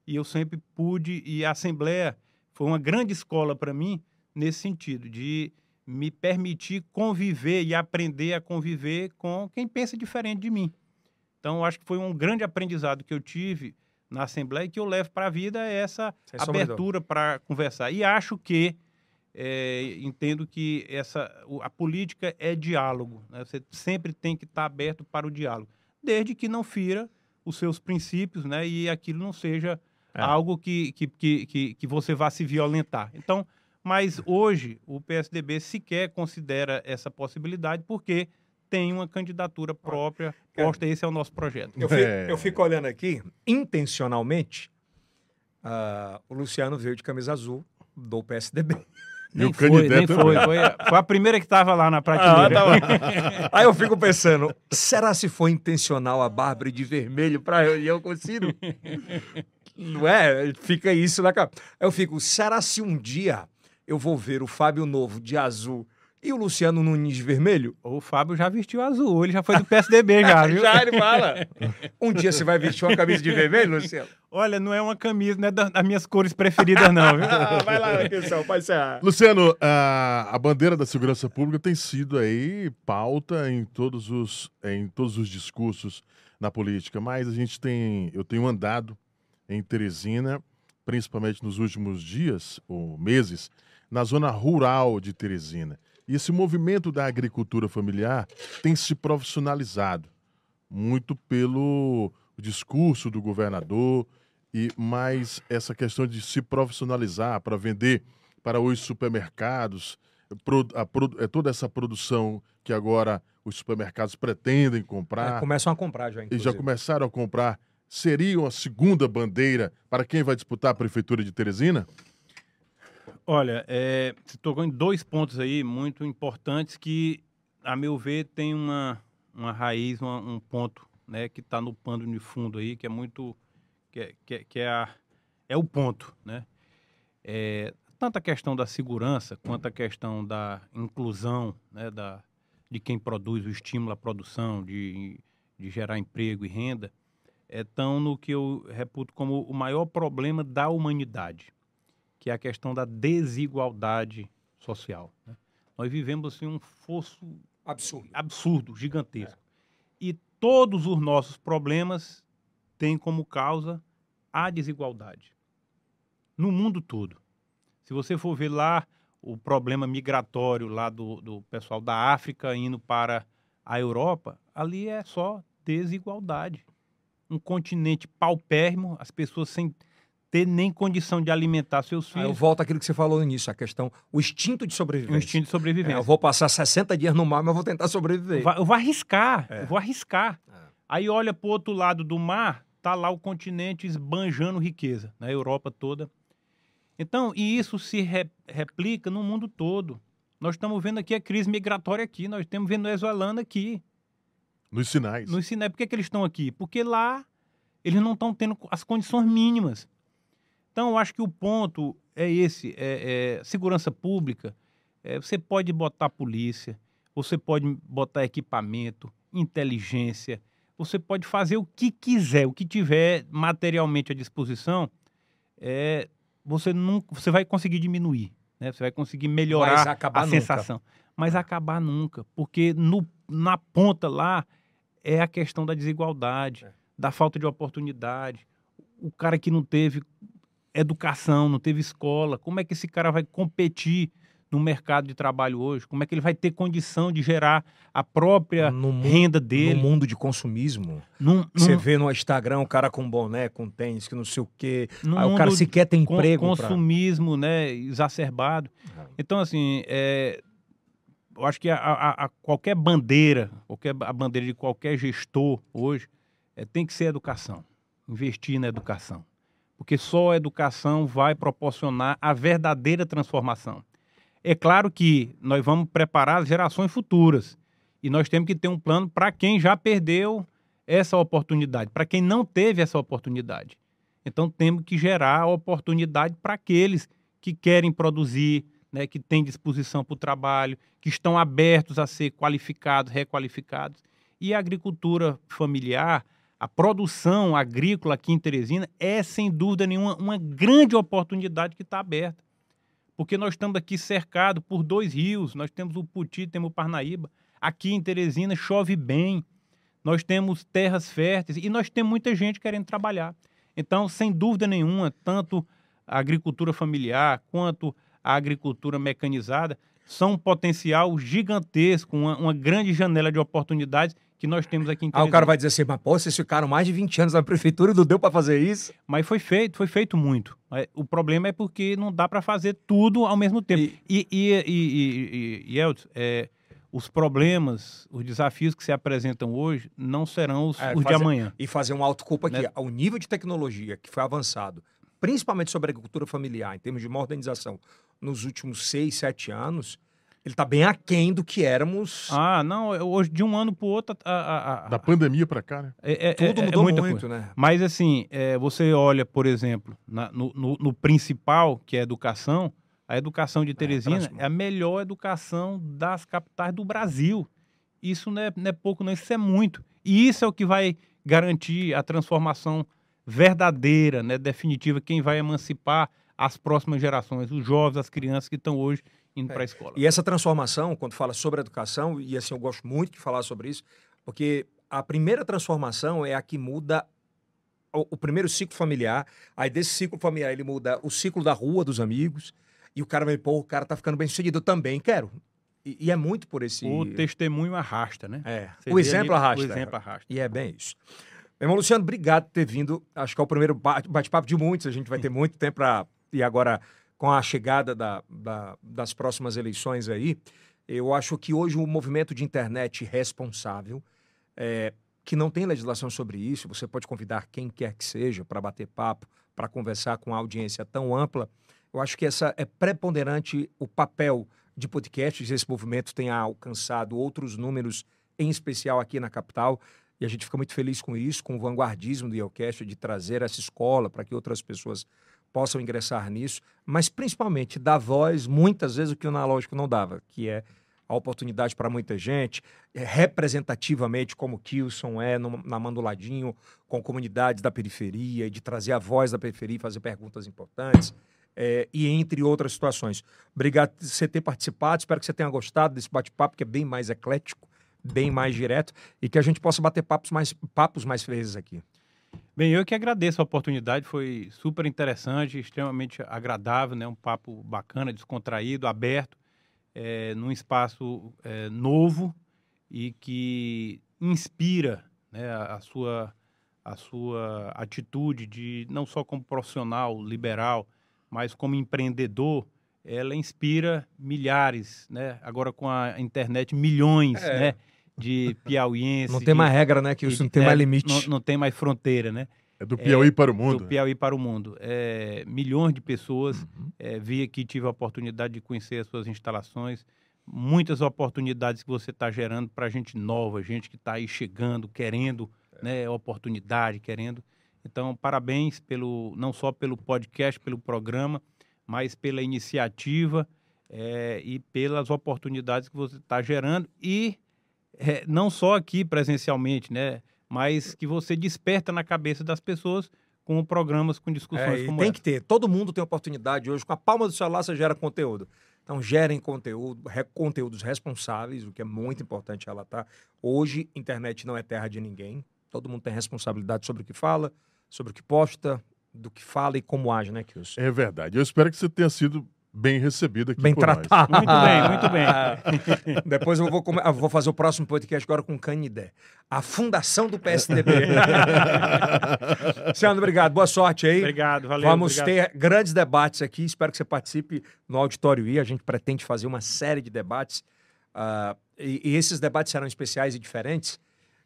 E eu sempre pude, e a Assembleia foi uma grande escola para mim nesse sentido, de me permitir conviver e aprender a conviver com quem pensa diferente de mim. Então, acho que foi um grande aprendizado que eu tive na Assembleia e que eu levo para a vida essa Sem de abertura para conversar. E acho que, é, entendo que essa, a política é diálogo. né? Você sempre tem que estar aberto para o diálogo, desde que não fira os seus princípios né? e aquilo não seja É. algo que, que, que, que, que você vá se violentar. Então, mas hoje o PSDB sequer considera essa possibilidade porque tem uma candidatura própria posta. Esse é o nosso projeto. Eu, fico, É. eu fico olhando aqui, intencionalmente, ah, o Luciano veio de camisa azul do PSDB. E o Nem foi, candidato nem foi, foi. a- Foi a primeira que estava lá na Ah, prateleira. tá bom. Aí eu fico pensando, será se foi intencional a Bárbara de vermelho para reunião com o Ciro? Não é? Fica isso na cabeça. Aí eu fico, será se um dia eu vou ver o Fábio Novo de azul e o Luciano Nunes vermelho? O Fábio já vestiu azul, ele já foi do PSDB já, viu? Já ele fala. Um dia você vai vestir uma camisa de vermelho, Luciano? Olha, não é uma camisa, não é da- das minhas cores preferidas não, viu? Ah, vai lá, atenção, pode encerrar. Luciano, a, a bandeira da segurança pública tem sido aí pauta em todos os, em todos os discursos na política, mas a gente tem, eu tenho andado em Teresina, principalmente nos últimos dias ou meses, na zona rural de Teresina. E esse movimento da agricultura familiar tem se profissionalizado muito pelo discurso do governador e mais essa questão de se profissionalizar para vender para os supermercados, é toda essa produção que agora os supermercados pretendem comprar É, começam a comprar já, e inclusive. já começaram a comprar, seria uma segunda bandeira para quem vai disputar a prefeitura de Teresina? Olha, é, você tocou em dois pontos aí muito importantes que, a meu ver, tem uma, uma raiz, uma- um ponto né, que está no pano de fundo aí, que é muito. que é, que é, que é, a- é o ponto. Né? É, tanto a questão da segurança quanto a questão da inclusão né, da, de quem produz, o estímulo à produção, de, de gerar emprego e renda, estão no que eu reputo como o maior problema da humanidade que é a questão da desigualdade social. né? Nós vivemos assim, um fosso Absurdo. absurdo, gigantesco. E todos os nossos problemas têm como causa a desigualdade. No mundo todo. Se você for ver lá o problema migratório lá do, do pessoal da África indo para a Europa, ali é só desigualdade. Um continente paupérrimo, as pessoas sem ter nem condição de alimentar seus Aí eu filhos, volto àquilo que você falou no início, a questão, o instinto de sobrevivência. um instinto de É, sobrevivência. eu vou passar 60 dias no mar, mas vou tentar sobreviver. Eu vou, eu vou arriscar, É. eu vou arriscar. É. Aí olha para o outro lado do mar, tá lá o continente esbanjando riqueza, na Europa toda. Então, e isso se re- replica no mundo todo. Nós estamos vendo aqui a crise migratória aqui, nós temos venezuelana aqui, Nos sinais. no Sinai. Por que, que eles estão aqui? Porque lá eles não estão tendo as condições mínimas. Então, eu acho que o ponto é esse: é, é segurança pública. é, você pode botar polícia, você pode botar equipamento, inteligência, você pode fazer o que quiser, o que tiver materialmente à disposição, é, você nunca, você vai conseguir diminuir, né? Você vai conseguir melhorar a nunca. sensação, mas acabar nunca, porque no, na ponta lá é a questão da desigualdade, É. da falta de oportunidade, o cara que não teve educação, não teve escola. Como é que esse cara vai competir no mercado de trabalho hoje? Como é que ele vai ter condição de gerar a própria No renda No dele? mundo de consumismo, Num, você num- vê no Instagram o cara com boné, com tênis, que não sei o quê. num Aí o cara sequer tem con- emprego. pra- consumismo, né, exacerbado. É. Então, assim, é, eu acho que a, a- a- qualquer bandeira, qualquer, a bandeira de qualquer gestor hoje, é, tem que ser educação. Investir na educação. Porque só a educação vai proporcionar a verdadeira transformação. É claro que nós vamos preparar as gerações futuras. E nós temos que ter um plano para quem já perdeu essa oportunidade, para quem não teve essa oportunidade. Então temos que gerar a oportunidade para aqueles que querem produzir, né, que têm disposição para o trabalho, que estão abertos a ser qualificados, requalificados. E a agricultura familiar, a produção agrícola aqui em Teresina é, sem dúvida nenhuma, uma grande oportunidade que está aberta. Porque nós estamos aqui cercados por dois rios, nós temos o Puti, temos o Parnaíba. Aqui em Teresina chove bem, nós temos terras férteis e nós temos muita gente querendo trabalhar. Então, sem dúvida nenhuma, tanto a agricultura familiar quanto a agricultura mecanizada são um potencial gigantesco, uma, uma grande janela de oportunidades que nós temos aqui em Teresina. o cara vai dizer assim, mas pô, vocês ficaram mais de 20 anos na prefeitura e não deu pra fazer isso? Mas foi feito, foi feito muito. É, O problema é porque não dá para fazer tudo ao mesmo tempo. E- E, e, e, e, Elton, é, os problemas, os desafios que se apresentam hoje não serão os, É, os de fazer- amanhã. E fazer um autoculpa aqui. Né? O nível de tecnologia que foi avançado, principalmente sobre a agricultura familiar, em termos de modernização, nos últimos seis, sete anos, ele está bem aquém do que éramos. Ah, não, é- hoje de um ano para o outro a- a- a- Da pandemia para cá, né? é, é- Tudo é- é mudou muita muito, coisa. né? Mas assim, é, você olha, por exemplo, na- no, no- no principal, que é a educação, a educação de Teresina é, a melhor educação das capitais do Brasil. Isso não é, não é pouco, não, isso é muito. E isso é o que vai garantir a transformação verdadeira, né, definitiva, quem vai emancipar as próximas gerações, os jovens, as crianças que estão hoje indo É. para a escola. E essa transformação, quando fala sobre a educação, e assim, eu gosto muito de falar sobre isso, porque a primeira transformação é a que muda o, o primeiro ciclo familiar, aí desse ciclo familiar ele muda o ciclo da rua, dos amigos, e o cara vai, pô, o cara tá ficando bem sucedido, eu também quero. E, e é muito por esse... O testemunho arrasta, né? É, Você o exemplo ali, arrasta. O exemplo arrasta. E é bem isso. Meu irmão Luciano, obrigado por ter vindo. Acho que é o primeiro ba- bate-papo de muitos. A gente vai ter muito tempo para. E agora, com a chegada da- da- das próximas eleições aí, eu acho que hoje o movimento de internet responsável, é, que não tem legislação sobre isso, você pode convidar quem quer que seja para bater papo, para conversar com uma audiência tão ampla. Eu acho que essa é preponderante o papel de podcasts. Esse movimento tem alcançado outros números, em especial aqui na capital. E a gente fica muito feliz com isso, com o vanguardismo do Yelcast, de trazer essa escola para que outras pessoas possam ingressar nisso, mas principalmente dar voz, muitas vezes, o que o analógico não dava, que é a oportunidade para muita gente, é, representativamente, como o Kilson é no, na Manduladinho, com comunidades da periferia, de trazer a voz da periferia e fazer perguntas importantes, é, e entre outras situações. Obrigado por você ter participado, espero que você tenha gostado desse bate-papo, que é bem mais eclético, bem mais direto, e que a gente possa bater papos mais, papos mais vezes aqui. Bem, eu que agradeço a oportunidade, foi super interessante, extremamente agradável, né? Um papo bacana, descontraído, aberto, é, num espaço é, novo e que inspira né, a, a sua, a sua atitude de, não só como profissional liberal, mas como empreendedor, ela inspira milhares, né? Agora com a internet, milhões, É. né? De piauienses. Não tem de- mais regra, né, Kilson? Não tem é, mais limite. Não, não tem mais fronteira, né? É do Piauí para o mundo. Do Piauí para o mundo. É, milhões de pessoas Uhum. é, vi aqui, tive a oportunidade de conhecer as suas instalações. Muitas oportunidades que você está gerando para gente nova, gente que está aí chegando, querendo né, oportunidade, querendo. Então, parabéns pelo não só pelo podcast, pelo programa, mas pela iniciativa é, e pelas oportunidades que você está gerando e é, não só aqui presencialmente, né, mas que você desperta na cabeça das pessoas com programas, com discussões É, como tem essa. que ter. Todo mundo tem oportunidade hoje. Com a palma do celular você gera conteúdo. Então, gerem conteúdo, re- conteúdos responsáveis, o que é muito importante relatar. Hoje, internet não é terra de ninguém. Todo mundo tem responsabilidade sobre o que fala, sobre o que posta do que fala e como age, né, Kilson? É verdade. Eu espero que você tenha sido bem recebido aqui Bem por nós. tratado. Muito bem, muito bem. Depois eu vou, come- eu vou fazer o próximo podcast agora com Canidé. A fundação do PSDB. Sandro, obrigado. Boa sorte aí. Obrigado, valeu. Vamos obrigado. ter grandes debates aqui. Espero que você participe no Auditório I. A gente pretende fazer uma série de debates. ah, e, e esses debates serão especiais e diferentes.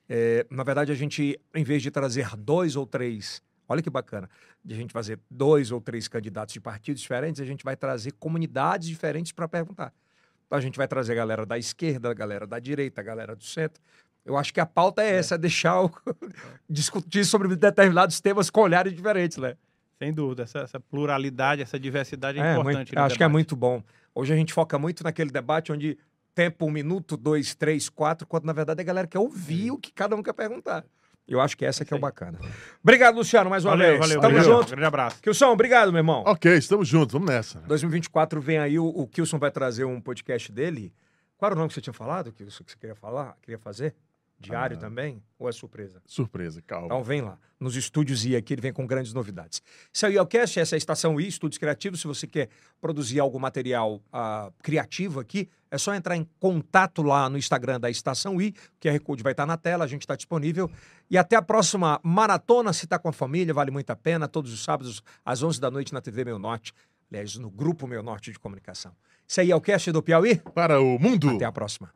É, na verdade, a gente, em vez de trazer dois ou três, olha que bacana, de a gente fazer dois ou três candidatos de partidos diferentes, a gente vai trazer comunidades diferentes para perguntar. Então, a gente vai trazer a galera da esquerda, a galera da direita, a galera do centro. Eu acho que a pauta é essa, é deixar o... discutir sobre determinados temas com olhares diferentes, né? Sem dúvida, essa, essa pluralidade, essa diversidade é, É, importante. muito- acho que é debate. muito bom. Hoje a gente foca muito naquele debate onde tempo um minuto, dois, três, quatro, quando na verdade a galera quer ouvir o que cada um quer perguntar. Eu acho que essa que é o bacana. Obrigado, Luciano, mais uma Valeu, vez. valeu. Tamo obrigado. junto. Grande abraço. Kilson, obrigado, meu irmão. Ok, estamos juntos, vamos nessa. 2024 vem aí, o, o Kilson vai trazer um podcast dele. Qual era o nome que você tinha falado, Kilson, que você queria falar? Queria fazer? Diário Ah. também? Ou é surpresa? Surpresa, calma. Então vem lá, nos estúdios I aqui, ele vem com grandes novidades. Esse é o IELCast, essa é a Estação I, Estúdios Criativos. Se você quer produzir algum material ah, criativo aqui, é só entrar em contato lá no Instagram da Estação I, o QR Code vai estar na tela, a gente está disponível. E até a próxima maratona, se está com a família, vale muito a pena, todos os sábados, às 11 da noite, na TV Meu Norte, aliás, no Grupo Meu Norte de Comunicação. Isso aí é o cast do Piauí, Para o mundo. até a próxima.